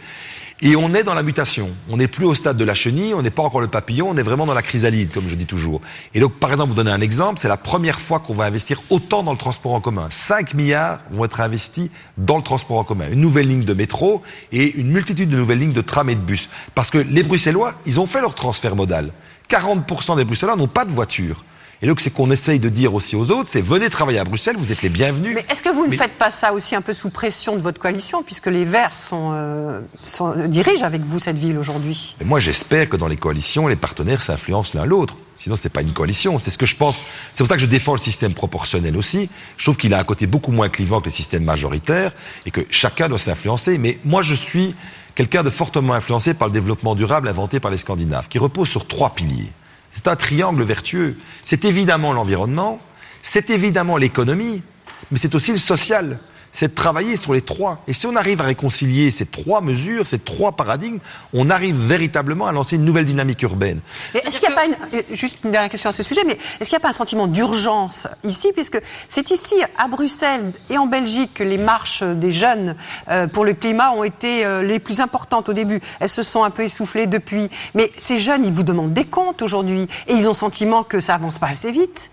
Et on est dans la mutation. On n'est plus au stade de la chenille, on n'est pas encore le papillon, on est vraiment dans la chrysalide, comme je dis toujours. Et donc, par exemple, vous donner un exemple, c'est la première fois qu'on va investir autant dans le transport en commun. 5 milliards vont être investis dans le transport en commun. Une nouvelle ligne de métro et une multitude de nouvelles lignes de tram et de bus. Parce que les Bruxellois, ils ont fait leur transfert modal. 40% des Bruxellois n'ont pas de voiture. Et donc, c'est qu'on essaye de dire aussi aux autres, c'est venez travailler à Bruxelles, vous êtes les bienvenus. Mais est-ce que vous ne faites pas ça aussi un peu sous pression de votre coalition, puisque les Verts sont, euh, sont dirigent avec vous cette ville aujourd'hui? Moi, j'espère que dans les coalitions, les partenaires s'influencent l'un l'autre. Sinon, c'est pas une coalition. C'est ce que je pense. C'est pour ça que je défends le système proportionnel aussi. Je trouve qu'il a un côté beaucoup moins clivant que le système majoritaire et que chacun doit s'influencer. Mais moi, je suis quelqu'un de fortement influencé par le développement durable inventé par les Scandinaves, qui repose sur trois piliers. C'est un triangle vertueux. C'est évidemment l'environnement, c'est évidemment l'économie, mais c'est aussi le social c'est de travailler sur les trois. Et si on arrive à réconcilier ces trois mesures, ces trois paradigmes, on arrive véritablement à lancer une nouvelle dynamique urbaine. Est-ce qu'il n'y a pas une, juste une dernière question à ce sujet, mais est-ce qu'il n'y a pas un sentiment d'urgence ici, puisque c'est ici, à Bruxelles et en Belgique, que les marches des jeunes euh, pour le climat ont été euh, les plus importantes au début. Elles se sont un peu essoufflées depuis. Mais ces jeunes, ils vous demandent des comptes aujourd'hui, et ils ont le sentiment que ça avance pas assez vite.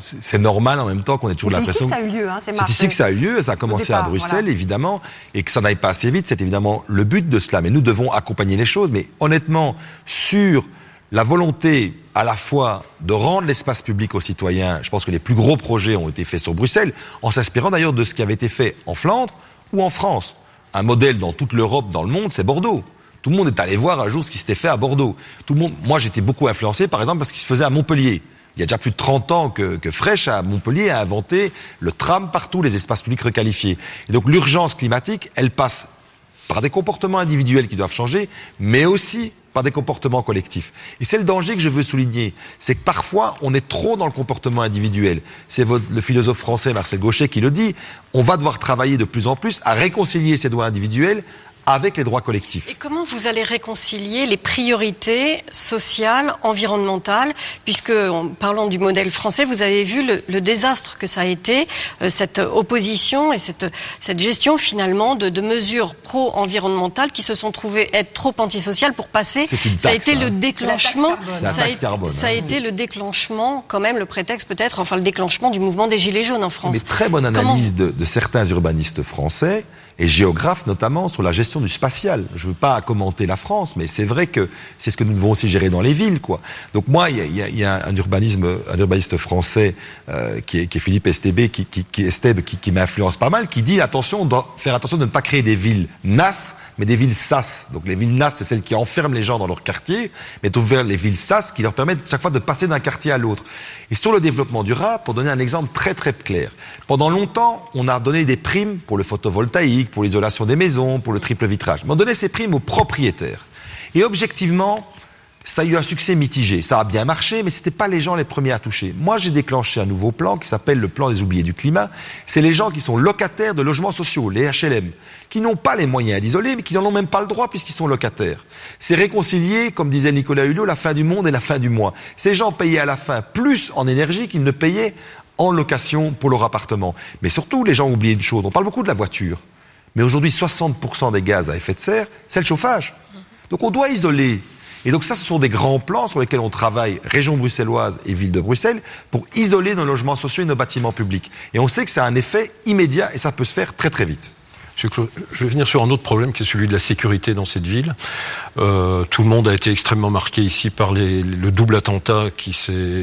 c'est normal en même temps qu'on ait toujours l'impression. C'est ici que ça a eu lieu, hein, ces marches. C'est ici que ça a eu lieu, ça a commencé à Bruxelles, évidemment, et que ça n'aille pas assez vite, c'est évidemment le but de cela. Mais nous devons accompagner les choses. Mais honnêtement, sur la volonté à la fois de rendre l'espace public aux citoyens, je pense que les plus gros projets ont été faits sur Bruxelles, en s'inspirant d'ailleurs de ce qui avait été fait en Flandre ou en France. Un modèle dans toute l'Europe, dans le monde, c'est Bordeaux. Tout le monde est allé voir un jour ce qui s'était fait à Bordeaux. Tout le monde, moi j'étais beaucoup influencé par exemple parce qu'il se faisait à Montpellier. Il y a déjà plus de 30 ans que, que à Montpellier a inventé le tram partout, les espaces publics requalifiés. Et donc l'urgence climatique, elle passe par des comportements individuels qui doivent changer, mais aussi par des comportements collectifs. Et c'est le danger que je veux souligner, c'est que parfois on est trop dans le comportement individuel. C'est le philosophe français Marcel Gauchet qui le dit. On va devoir travailler de plus en plus à réconcilier ces droits individuels avec les droits collectifs. Et comment vous allez réconcilier les priorités sociales, environnementales, puisque en parlant du modèle français, vous avez vu le, désastre que ça a été, euh, cette opposition et cette, cette gestion finalement de, de mesures pro-environnementales qui se sont trouvées être trop antisociales pour passer. ça a été le déclenchement. Ça, a, été, ça a été le déclenchement, quand même, le prétexte peut-être, enfin le déclenchement du mouvement des Gilets jaunes en France. Mais très bonne analyse de, de certains urbanistes français et géographes notamment sur la gestion du spatial. Je veux pas commenter la France, mais c'est vrai que c'est ce que nous devons aussi gérer dans les villes, quoi. Donc moi, il y a, un urbanisme, un urbaniste français euh, qui, est, Philippe Estébé, qui, qui, m'influence pas mal, qui dit attention, faire attention de ne pas créer des villes NAS, mais des villes SAS. Donc les villes NAS, c'est celles qui enferment les gens dans leur quartier, mais vers les villes SAS qui leur permettent chaque fois de passer d'un quartier à l'autre. Et sur le développement durable, pour donner un exemple très très clair, pendant longtemps, on a donné des primes pour le photovoltaïque, pour l'isolation des maisons, pour le triple vitrage. Mais on donnait ces primes aux propriétaires. Et objectivement, ça a eu un succès mitigé. Ça a bien marché, mais c'était pas les gens les premiers à toucher. Moi, j'ai déclenché un nouveau plan qui s'appelle le plan des oubliés du climat. C'est les gens qui sont locataires de logements sociaux, les HLM, qui n'ont pas les moyens d'isoler, mais qui n'en ont même pas le droit puisqu'ils sont locataires. C'est réconcilier, comme disait Nicolas Hulot, la fin du monde et la fin du mois. Ces gens payaient à la fin plus en énergie qu'ils ne payaient en location pour leur appartement. Mais surtout, les gens ont oublié une chose. On parle beaucoup de la voiture. Mais aujourd'hui, 60% des gaz à effet de serre, c'est le chauffage. Donc on doit isoler et donc ça, ce sont des grands plans sur lesquels on travaille, région bruxelloise et ville de Bruxelles, pour isoler nos logements sociaux et nos bâtiments publics. Et on sait que ça a un effet immédiat et ça peut se faire très très vite. Je vais venir sur un autre problème qui est celui de la sécurité dans cette ville. Euh, tout le monde a été extrêmement marqué ici par les, le double attentat qui,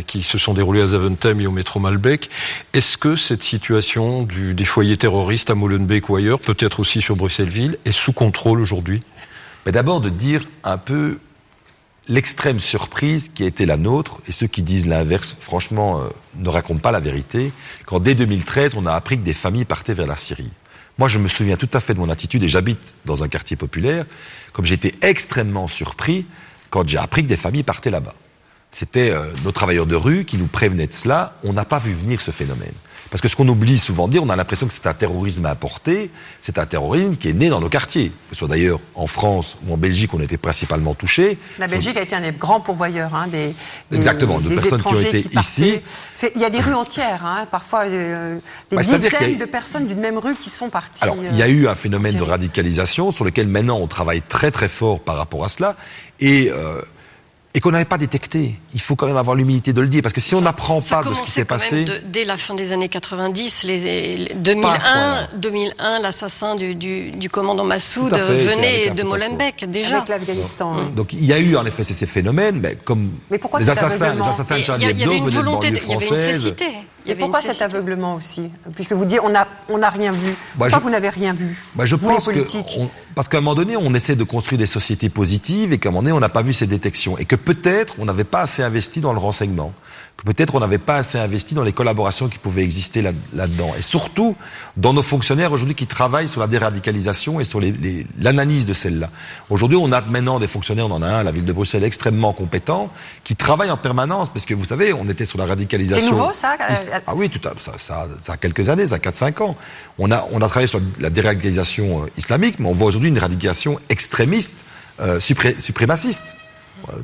qui, se sont déroulés à Zaventem et au métro Malbec. Est-ce que cette situation du, des foyers terroristes à Molenbeek ou ailleurs, peut-être aussi sur Bruxelles-Ville, est sous contrôle aujourd'hui? D'abord de dire un peu l'extrême surprise qui a été la nôtre, et ceux qui disent l'inverse, franchement, euh, ne racontent pas la vérité, quand dès 2013, on a appris que des familles partaient vers la Syrie. Moi, je me souviens tout à fait de mon attitude, et j'habite dans un quartier populaire, comme j'étais extrêmement surpris quand j'ai appris que des familles partaient là-bas. C'était euh, nos travailleurs de rue qui nous prévenaient de cela, on n'a pas vu venir ce phénomène. Parce que ce qu'on oublie souvent de dire, on a l'impression que c'est un terrorisme importé, c'est un terrorisme qui est né dans nos quartiers. Que ce soit d'ailleurs en France ou en Belgique, on était principalement touchés. La Belgique a été un des grands pourvoyeurs hein, des, Exactement, de personnes qui ont été ici. Il y a des rues entières, hein, parfois euh, des bah, dizaines de personnes d'une même rue qui sont parties. Alors, il y a eu un phénomène de radicalisation sur lequel maintenant on travaille très très fort par rapport à cela. Et euh, et qu'on n'avait pas détecté. Il faut quand même avoir l'humilité de le dire, parce que si on n'apprend pas de ce qui s'est passé... De, dès la fin des années 90, les, 2001, 2001 l'assassin du, du, du, commandant Massoud venait de Molenbeek, déjà. Avec l'Afghanistan. Donc il y a eu en effet ces, phénomènes, mais comme mais pourquoi les, assassins, les assassins de Charlie Hebdo venaient de banlieue française... Et pourquoi cet aveuglement aussi Puisque vous dites on n'a on a rien vu. Bah, pourquoi vous n'avez rien vu bah, Je pense que parce qu'à un moment donné, on essaie de construire des sociétés positives et qu'à un moment donné, on n'a pas vu ces détections et que peut-être on n'avait pas assez investi dans le renseignement que peut-être on n'avait pas assez investi dans les collaborations qui pouvaient exister là-dedans. et surtout, dans nos fonctionnaires aujourd'hui qui travaillent sur la déradicalisation et sur l'analyse de celle-là. Aujourd'hui, on a maintenant des fonctionnaires, on en a un à la ville de Bruxelles extrêmement compétents, qui travaillent en permanence, parce que vous savez, on était sur la radicalisation. C'est nouveau ça Ah oui, ça, a quelques années, ça a 4-5 ans. On a, on travaillé sur la déradicalisation euh, islamique, mais on voit aujourd'hui une radicalisation extrémiste, euh, suprémaciste.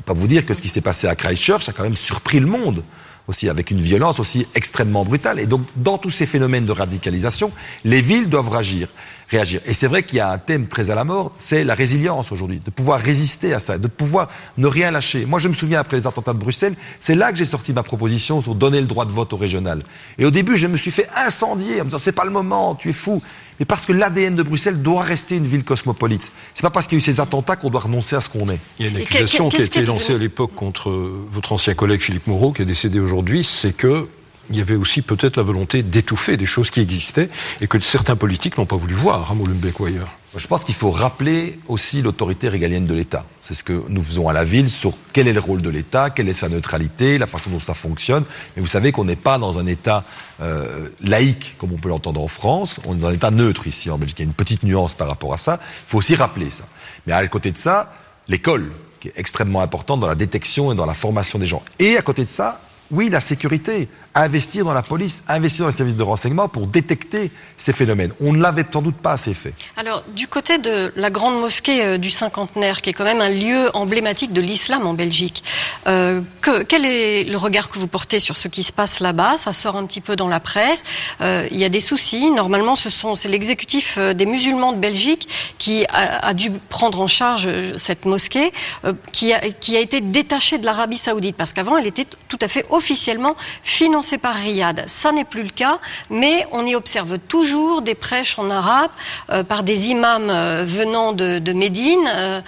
Pas vous dire que ce qui s'est passé à Christchurch a quand même surpris le monde aussi avec une violence aussi extrêmement brutale. Et donc, dans tous ces phénomènes de radicalisation, les villes doivent réagir. réagir. Et c'est vrai qu'il y a un thème très à la mort, c'est la résilience aujourd'hui, de pouvoir résister à ça, de pouvoir ne rien lâcher. Moi, je me souviens après les attentats de Bruxelles, c'est là que j'ai sorti ma proposition sur donner le droit de vote au régional. Et au début, je me suis fait incendier en me disant c'est pas le moment, tu es fou mais parce que l'ADN de Bruxelles doit rester une ville cosmopolite. C'est pas parce qu'il y a eu ces attentats qu'on doit renoncer à ce qu'on est. Il y a une accusation qui a été lancée à l'époque contre votre ancien collègue Philippe Moreau, qui est décédé aujourd'hui, c'est que il y avait aussi peut-être la volonté d'étouffer des choses qui existaient et que certains politiques n'ont pas voulu voir à Molenbeek ou ailleurs. Je pense qu'il faut rappeler aussi l'autorité régalienne de l'État. C'est ce que nous faisons à la ville sur quel est le rôle de l'État, quelle est sa neutralité, la façon dont ça fonctionne. Mais vous savez qu'on n'est pas dans un État euh, laïque comme on peut l'entendre en France. On est dans un État neutre ici en Belgique. Il y a une petite nuance par rapport à ça. Il faut aussi rappeler ça. Mais à côté de ça, l'école, qui est extrêmement importante dans la détection et dans la formation des gens. Et à côté de ça, oui, la sécurité, investir dans la police, investir dans les services de renseignement pour détecter ces phénomènes. On ne l'avait sans doute pas assez fait. Alors, du côté de la grande mosquée euh, du cinquantenaire, qui est quand même un lieu emblématique de l'islam en Belgique, euh, quel est le regard que vous portez sur ce qui se passe là-bas? Ça sort un petit peu dans la presse. Euh, il y a des soucis. Normalement, c'est l'exécutif des musulmans de Belgique qui a, dû prendre en charge cette mosquée, qui, a, qui a été détachée de l'Arabie saoudite, parce qu'avant, elle était tout à fait officiellement financé par Riyad. Ça n'est plus le cas, mais on y observe toujours des prêches en arabe euh, par des imams euh, venant de, Médine. Euh,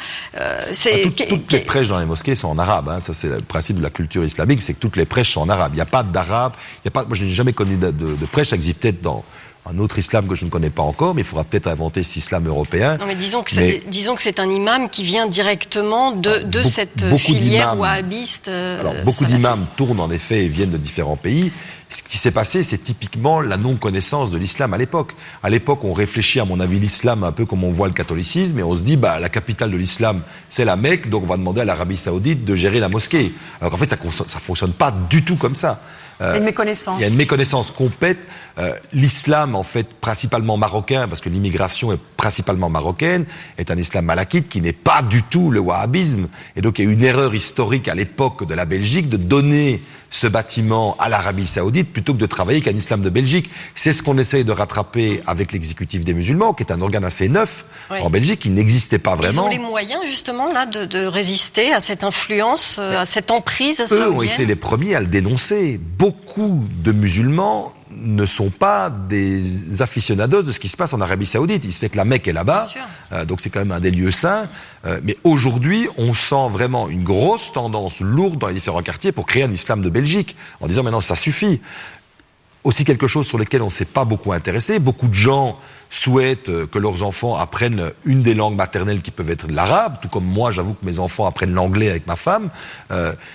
c'est toutes les prêches dans les mosquées sont en arabe. Hein. Ça, c'est le principe de la culture islamique, c'est que toutes les prêches sont en arabe. Il n'y a pas d'arabe. Il y a pas. Moi, je n'ai jamais connu de, de, de prêche. Ça existe peut-être dans un autre islam que je ne connais pas encore, mais il faudra peut-être inventer cet islam européen. Non, mais disons que c'est, disons que c'est un imam qui vient directement de, de cette filière wahhabiste. Euh, alors, beaucoup d'imams tournent en effet et viennent de différents pays. Ce qui s'est passé, c'est typiquement la non-connaissance de l'islam à l'époque. À l'époque, on réfléchit, à mon avis, l'islam un peu comme on voit le catholicisme, et on se dit, bah, la capitale de l'islam, c'est la Mecque, donc on va demander à l'Arabie Saoudite de gérer la mosquée. Alors qu'en fait, ça, ça fonctionne pas du tout comme ça. Il y a une méconnaissance. Il y a une méconnaissance complète. Euh, l'islam, en fait, principalement marocain, parce que l'immigration est principalement marocaine, est un islam malakite qui n'est pas du tout le wahhabisme. Et donc, il y a une erreur historique à l'époque de la Belgique de donner ce bâtiment à l'Arabie Saoudite plutôt que de travailler qu'un islam de Belgique. C'est ce qu'on essaye de rattraper avec l'exécutif des musulmans, qui est un organe assez neuf en Belgique, qui n'existait pas vraiment. Ils ont les moyens, justement, là, de, de résister à cette influence, à cette emprise Eux saoudienne. ont été les premiers à le dénoncer. Beaucoup de musulmans ne sont pas des aficionados de ce qui se passe en Arabie Saoudite. Il se fait que la Mecque est là-bas, euh, donc c'est quand même un des lieux saints. Euh, mais aujourd'hui, on sent vraiment une grosse tendance lourde dans les différents quartiers pour créer un islam de Belgique, en disant maintenant ça suffit. Aussi quelque chose sur lequel on ne s'est pas beaucoup intéressé. Beaucoup de gens souhaitent euh, que leurs enfants apprennent une des langues maternelles qui peuvent être l'arabe, tout comme moi, j'avoue que mes enfants apprennent l'anglais avec ma femme.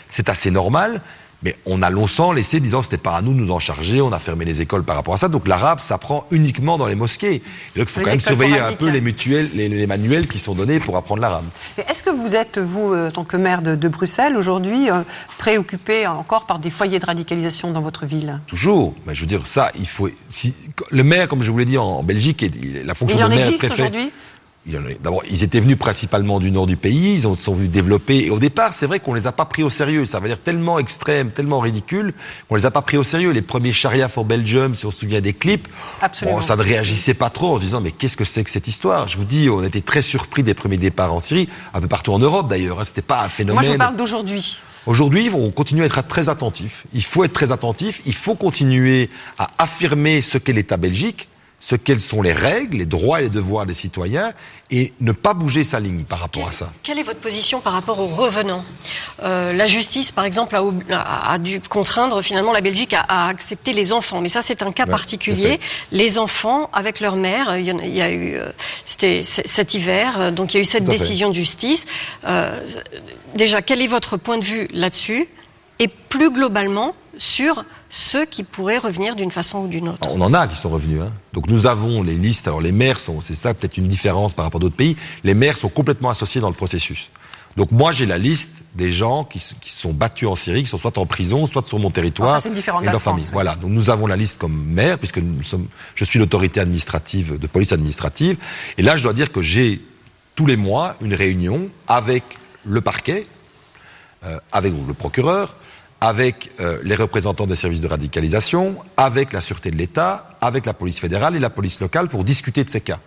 c'est assez normal. Mais on a longtemps laissé, disant que c'était pas à nous de nous en charger, on a fermé les écoles par rapport à ça. Donc l'arabe s'apprend uniquement dans les mosquées. Et donc il faut quand même surveiller un peu les mutuels, les, manuels qui sont donnés pour apprendre l'arabe. Mais est-ce que vous êtes, vous, euh, en tant que maire de, Bruxelles, aujourd'hui, euh, préoccupé encore par des foyers de radicalisation dans votre ville? Toujours. Mais je veux dire, ça, il faut. Si, le maire, comme je vous l'ai dit en, Belgique, la fonction de maire aujourd'hui? D'abord, ils étaient venus principalement du nord du pays, ils ont sont vus développer. Et au départ, c'est vrai qu'on les a pas pris au sérieux. Ça va dire tellement extrême, tellement ridicule, qu'on les a pas pris au sérieux. Les premiers Sharia for Belgium, si on se souvient des clips, bon, ça ne réagissait pas trop en se disant mais qu'est-ce que c'est que cette histoire? Je vous dis, on était très surpris des premiers départs en Syrie, un peu partout en Europe d'ailleurs. Hein. C'était pas un phénomène. Moi, je parle d'aujourd'hui. Aujourd'hui, on continue à être très attentif. Il faut être très attentif. Il faut continuer à affirmer ce qu'est l'État belgique ce quelles sont les règles, les droits et les devoirs des citoyens et ne pas bouger sa ligne par rapport à ça. Quelle est votre position par rapport aux revenants? Euh, La justice, par exemple, a, dû contraindre finalement la Belgique à, accepter les enfants, mais ça c'est un cas particulier. Les enfants avec leur mère, il y, a, eu, euh, c'était cet hiver, euh, donc il y a eu cette décision de justice. déjà, quel est votre point de vue là-dessus? Et plus globalement, sur ceux qui pourraient revenir d'une façon ou d'une autre. On en a qui sont revenus. Hein. Donc nous avons les listes. Alors les maires sont, c'est ça peut-être une différence par rapport à d'autres pays. Les maires sont complètement associés dans le processus. Donc moi j'ai la liste des gens qui, qui sont battus en Syrie, qui sont soit en prison, soit sur mon territoire ah, ça, et leur famille. Voilà. Donc nous avons la liste comme maire puisque nous sommes, je suis l'autorité administrative de police administrative. Et là je dois dire que j'ai tous les mois une réunion avec le parquet, euh, avec le procureur, avec euh, les représentants des services de radicalisation, avec la sûreté de l'État, avec la police fédérale et la police locale pour discuter de ces cas.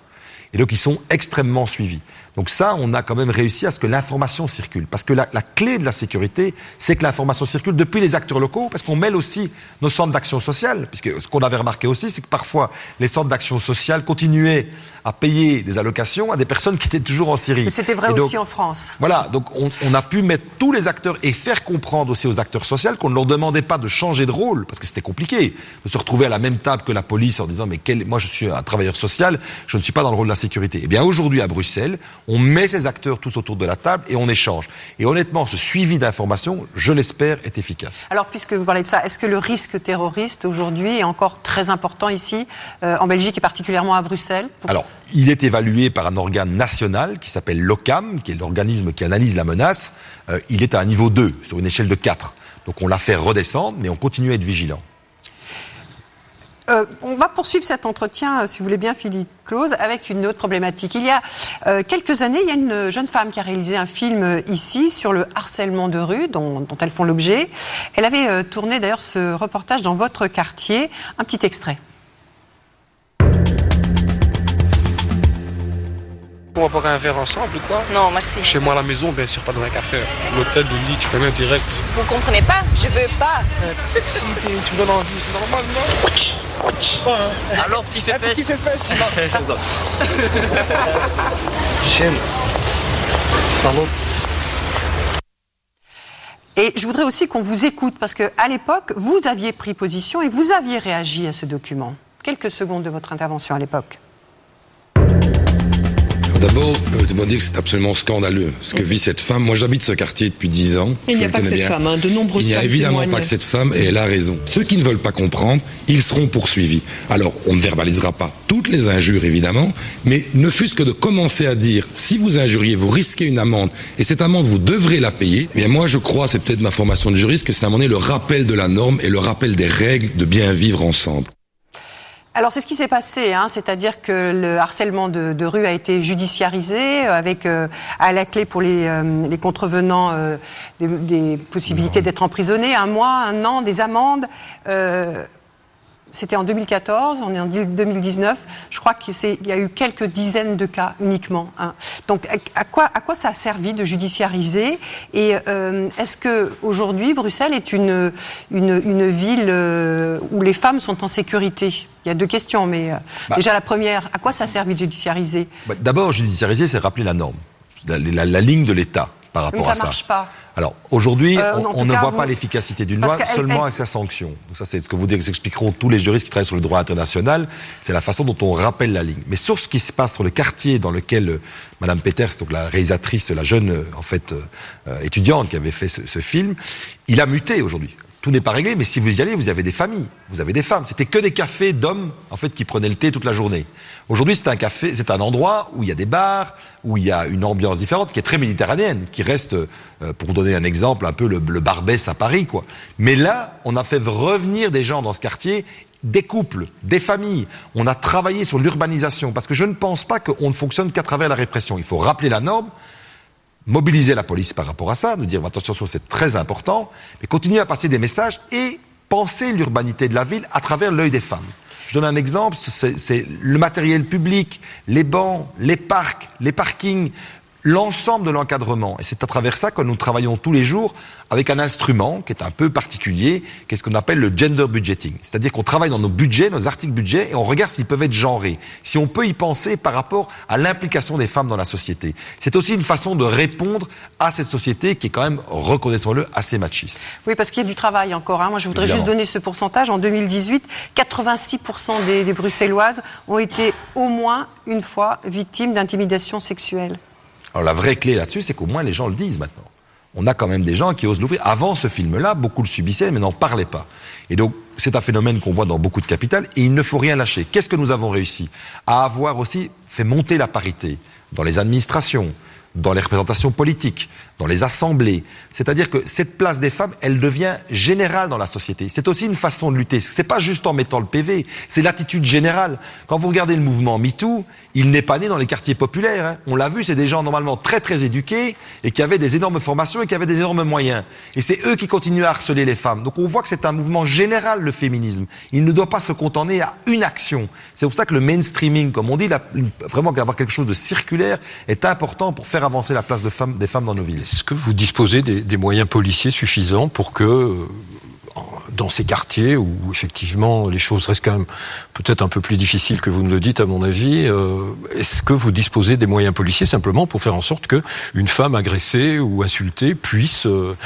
Et donc ils sont extrêmement suivis. Donc ça, on a quand même réussi à ce que l'information circule. Parce que la, la clé de la sécurité, c'est que l'information circule depuis les acteurs locaux, parce qu'on mêle aussi nos centres d'action sociale. Puisque ce qu'on avait remarqué aussi, c'est que parfois les centres d'action sociale continuaient à payer des allocations à des personnes qui étaient toujours en Syrie. Mais c'était vrai aussi en France. Voilà, donc on, on, a pu mettre tous les acteurs et faire comprendre aussi aux acteurs sociaux qu'on ne leur demandait pas de changer de rôle, parce que c'était compliqué de se retrouver à la même table que la police en disant mais quel, moi je suis un travailleur social, je ne suis pas dans le rôle de la sécurité. Eh bien aujourd'hui à Bruxelles, on met ces acteurs tous autour de la table et on échange. Et honnêtement, ce suivi d'informations, je l'espère, est efficace. Alors puisque vous parlez de ça, est-ce que le risque terroriste aujourd'hui est encore très important ici, euh, en Belgique et particulièrement à Bruxelles Alors, il est évalué par un organe national qui s'appelle l'OCAM, qui est l'organisme qui analyse la menace. Euh, il est à un niveau 2, sur une échelle de 4. Donc on l'a fait redescendre, mais on continue à être vigilant. Euh, on va poursuivre cet entretien, euh, si vous voulez bien, Philippe Close, avec une autre problématique. Il y a euh, quelques années, il y a une jeune femme qui a réalisé un film ici sur le harcèlement de rue dont, dont elles font l'objet. Elle avait tourné d'ailleurs ce reportage dans votre quartier. Un petit extrait. On va boire un verre ensemble ou quoi Non, merci. Chez moi à la maison, bien sûr, pas dans un café. L'hôtel, le lit, tu connais direct. Vous comprenez pas Je veux pas. sexy, tu me donnes envie, c'est normal, non hein. Alors, petit fait Petit fait fesse. Chienne. Salaud. [laughs] Et je voudrais aussi qu'on vous écoute, parce qu'à l'époque, vous aviez pris position et vous aviez réagi à ce document. Quelques secondes de votre intervention à l'époque. D'abord, de dire que c'est absolument scandaleux ce que vit cette femme. Moi, j'habite ce quartier depuis dix ans. Il n'y a pas que cette femme, hein. de nombreuses. Il n'y a évidemment pas que cette femme, et elle a raison. Ceux qui ne veulent pas comprendre, ils seront poursuivis. Alors, on ne verbalisera pas toutes les injures, évidemment, mais ne fût-ce que de commencer à dire, si vous injuriez, vous risquez une amende, et cette amende, vous devrez la payer. Mais moi, je crois, c'est peut-être ma formation de juriste, que c'est à un moment donné le rappel de la norme et le rappel des règles de bien vivre ensemble. Alors c'est ce qui s'est passé, hein, c'est-à-dire que le harcèlement de, de, rue a été judiciarisé euh, avec euh, à la clé pour les, euh, les contrevenants des, des, possibilités d'être emprisonnés, un mois, un an, des amendes. C'était en 2014, on est en 2019. Je crois qu'il y a eu quelques dizaines de cas uniquement. Hein. Donc, à quoi, à quoi ça a servi de judiciariser? Et euh, est-ce que aujourd'hui, Bruxelles est une, une, une ville euh, où les femmes sont en sécurité? Il y a deux questions, mais euh, bah. déjà la première, à quoi ça a servi de judiciariser? Bah, D'abord, judiciariser, c'est rappeler la norme, la, la ligne de l'État par rapport ça à ça. marche pas. Alors aujourd'hui, euh, on, ne voit pas l'efficacité d'une loi seulement avec sa sanction. Donc ça, c'est ce que vous expliqueront tous les juristes qui travaillent sur le droit international. C'est la façon dont on rappelle la ligne. Mais sur ce qui se passe sur le quartier dans lequel euh, Madame Peters, donc la réalisatrice, la jeune euh, en fait étudiante qui avait fait ce, ce film, il a muté aujourd'hui tout n'est pas réglé, mais si vous y allez, vous avez des familles, vous avez des femmes. C'était que des cafés d'hommes, en fait, qui prenaient le thé toute la journée. Aujourd'hui, c'est un café, c'est un endroit où il y a des bars, où il y a une ambiance différente, qui est très méditerranéenne, qui reste, euh, pour donner un exemple, un peu le, le Barbès à Paris, quoi. Mais là, on a fait revenir des gens dans ce quartier des couples, des familles. On a travaillé sur l'urbanisation parce que je ne pense pas qu'on ne fonctionne qu'à travers la répression. Il faut rappeler la norme, mobiliser la police par rapport à ça, nous dire attention, c'est très important, mais continuer à passer des messages et penser l'urbanité de la ville à travers l'œil des femmes. Je donne un exemple, c'est le matériel public, les bancs, les parcs, les parkings, l'ensemble de l'encadrement. Et c'est à travers ça que nous travaillons tous les jours avec un instrument qui est un peu particulier, qui est ce qu'on appelle le gender budgeting. C'est-à-dire qu'on travaille dans nos budgets, nos articles budget, et on regarde s'ils peuvent être genrés, si on peut y penser par rapport à l'implication des femmes dans la société. C'est aussi une façon de répondre à cette société qui est quand même, reconnaissons-le, assez machiste. Oui, parce qu'il y a du travail encore. Hein. Moi, je voudrais juste donner ce pourcentage. En 2018, 86% des, des Bruxelloises ont été au moins une fois victimes d'intimidation sexuelle. Alors la vraie clé là-dessus, c'est qu'au moins les gens le disent maintenant. On a quand même des gens qui osent l'ouvrir. Avant ce film-là, beaucoup le subissaient, mais n'en parlaient pas. Et donc, c'est un phénomène qu'on voit dans beaucoup de capitales, et il ne faut rien lâcher. Qu'est-ce que nous avons réussi À avoir aussi fait monter la parité dans les administrations, dans les représentations politiques, dans les assemblées? C'est-à-dire que cette place des femmes, elle devient générale dans la société. C'est aussi une façon de lutter. C'est pas juste en mettant le PV, c'est l'attitude générale. Quand vous regardez le mouvement MeToo, il n'est pas né dans les quartiers populaires. Hein. On l'a vu, c'est des gens normalement très très éduqués et qui avaient des énormes formations et qui avaient des énormes moyens. Et c'est eux qui continuent à harceler les femmes. Donc on voit que c'est un mouvement général, le féminisme. Il ne doit pas se contenter à une action. C'est pour ça que le mainstreaming, comme on dit, vraiment d'avoir quelque chose de circulaire est important pour faire avancer la place des femmes dans nos villes. Est-ce que vous disposez des, moyens policiers suffisants pour que euh, dans ces quartiers où effectivement les choses restent quand même peut-être un peu plus difficiles que vous ne le dites à mon avis, euh, est-ce que vous disposez des moyens policiers simplement pour faire en sorte que une femme agressée ou insultée puisse euh,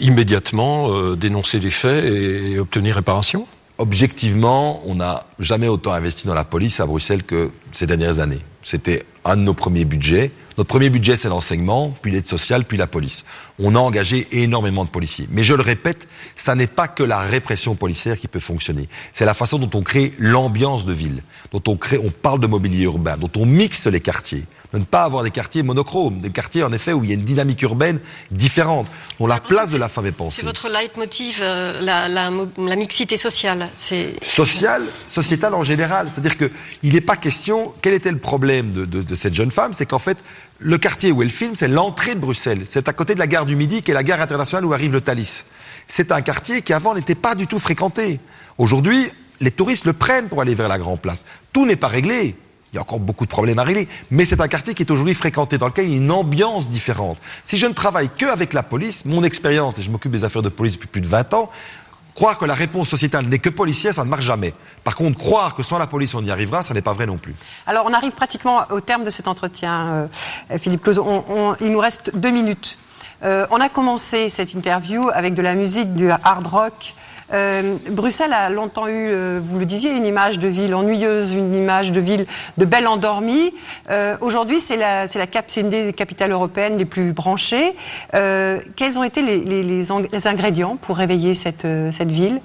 immédiatement dénoncer les faits et obtenir réparation? Objectivement, on n'a jamais autant investi dans la police à Bruxelles que ces dernières années. C'était un de nos premiers budgets. Notre premier budget, c'est l'enseignement, puis l'aide sociale, puis la police. On a engagé énormément de policiers. Mais je le répète, ça n'est pas que la répression policière qui peut fonctionner. C'est la façon dont on crée l'ambiance de ville, dont on crée, on parle de mobilier urbain, dont on mixe les quartiers. De ne pas avoir des quartiers monochromes, des quartiers en effet où il y a une dynamique urbaine différente, dont la place de la femme est pensée. C'est votre leitmotiv, euh, la, la, la, mixité sociale. C'est sociale, sociétale en général. C'est-à-dire que il n'est pas question. Quel était le problème de, de, de cette jeune femme? C'est qu'en fait, le quartier où elle filme, c'est l'entrée de Bruxelles. C'est à côté de la gare du Midi, qui est la gare internationale où arrive le Thalys. C'est un quartier qui avant n'était pas du tout fréquenté. Aujourd'hui, les touristes le prennent pour aller vers la Grand Place. Tout n'est pas réglé. Il y a encore beaucoup de problèmes à régler, mais c'est un quartier qui est aujourd'hui fréquenté, dans lequel il y a une ambiance différente. Si je ne travaille que avec la police, mon expérience, et je m'occupe des affaires de police depuis plus de 20 ans, croire que la réponse sociétale n'est que policière, ça ne marche jamais. Par contre, croire que sans la police on y arrivera, ça n'est pas vrai non plus. Alors on arrive pratiquement au terme de cet entretien, euh, Philippe Claus. il nous reste deux minutes. Euh, on a commencé cette interview avec de la musique, du hard rock. Euh, Bruxelles a longtemps eu, euh, vous le disiez, une image de ville ennuyeuse, une image de ville de belle endormie. Euh, Aujourd'hui, c'est la, la c'est une des capitales européennes les plus branchées. Euh, quels ont été les, les, les, ingrédients pour réveiller cette, euh, cette ville?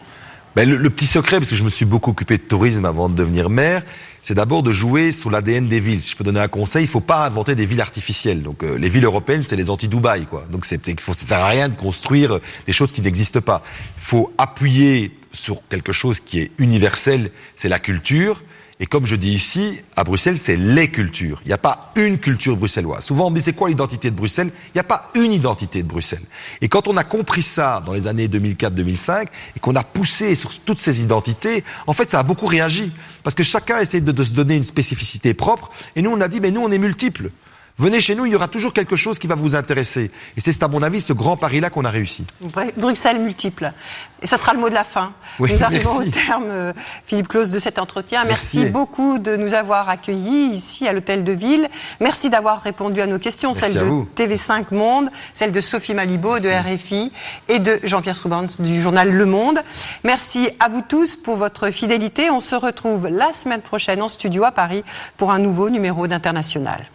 Ben, le, le, petit secret, parce que je me suis beaucoup occupé de tourisme avant de devenir maire, c'est d'abord de jouer sur l'ADN des villes. Si je peux donner un conseil, il faut pas inventer des villes artificielles. Donc euh, les villes européennes, c'est les anti-Dubaï, quoi. Donc c'est, faut, ça sert à rien de construire des choses qui n'existent pas. Il faut appuyer sur quelque chose qui est universel, c'est la culture. Et comme je dis ici, à Bruxelles, c'est les cultures. Il n'y a pas une culture bruxelloise. Souvent, on me dit c'est quoi l'identité de Bruxelles? Il n'y a pas une identité de Bruxelles. Et quand on a compris ça dans les années 2004-2005 et qu'on a poussé sur toutes ces identités, en fait, ça a beaucoup réagi. Parce que chacun essaie de, de se donner une spécificité propre. Et nous, on a dit, mais nous, on est multiples. Venez chez nous, il y aura toujours quelque chose qui va vous intéresser. Et c'est, à mon avis, ce grand pari-là qu'on a réussi. Bruxelles multiple. Et ça sera le mot de la fin. nous arrivons au terme, euh, Philippe Claus, de cet entretien. Merci. merci. beaucoup de nous avoir accueillis ici à l'Hôtel de Ville. Merci d'avoir répondu à nos questions, celles de TV5 Monde, celles de Sophie Malibaud de RFI et de Jean-Pierre Soubans du journal Le Monde. Merci à vous tous pour votre fidélité. On se retrouve la semaine prochaine en studio à Paris pour un nouveau numéro d'International.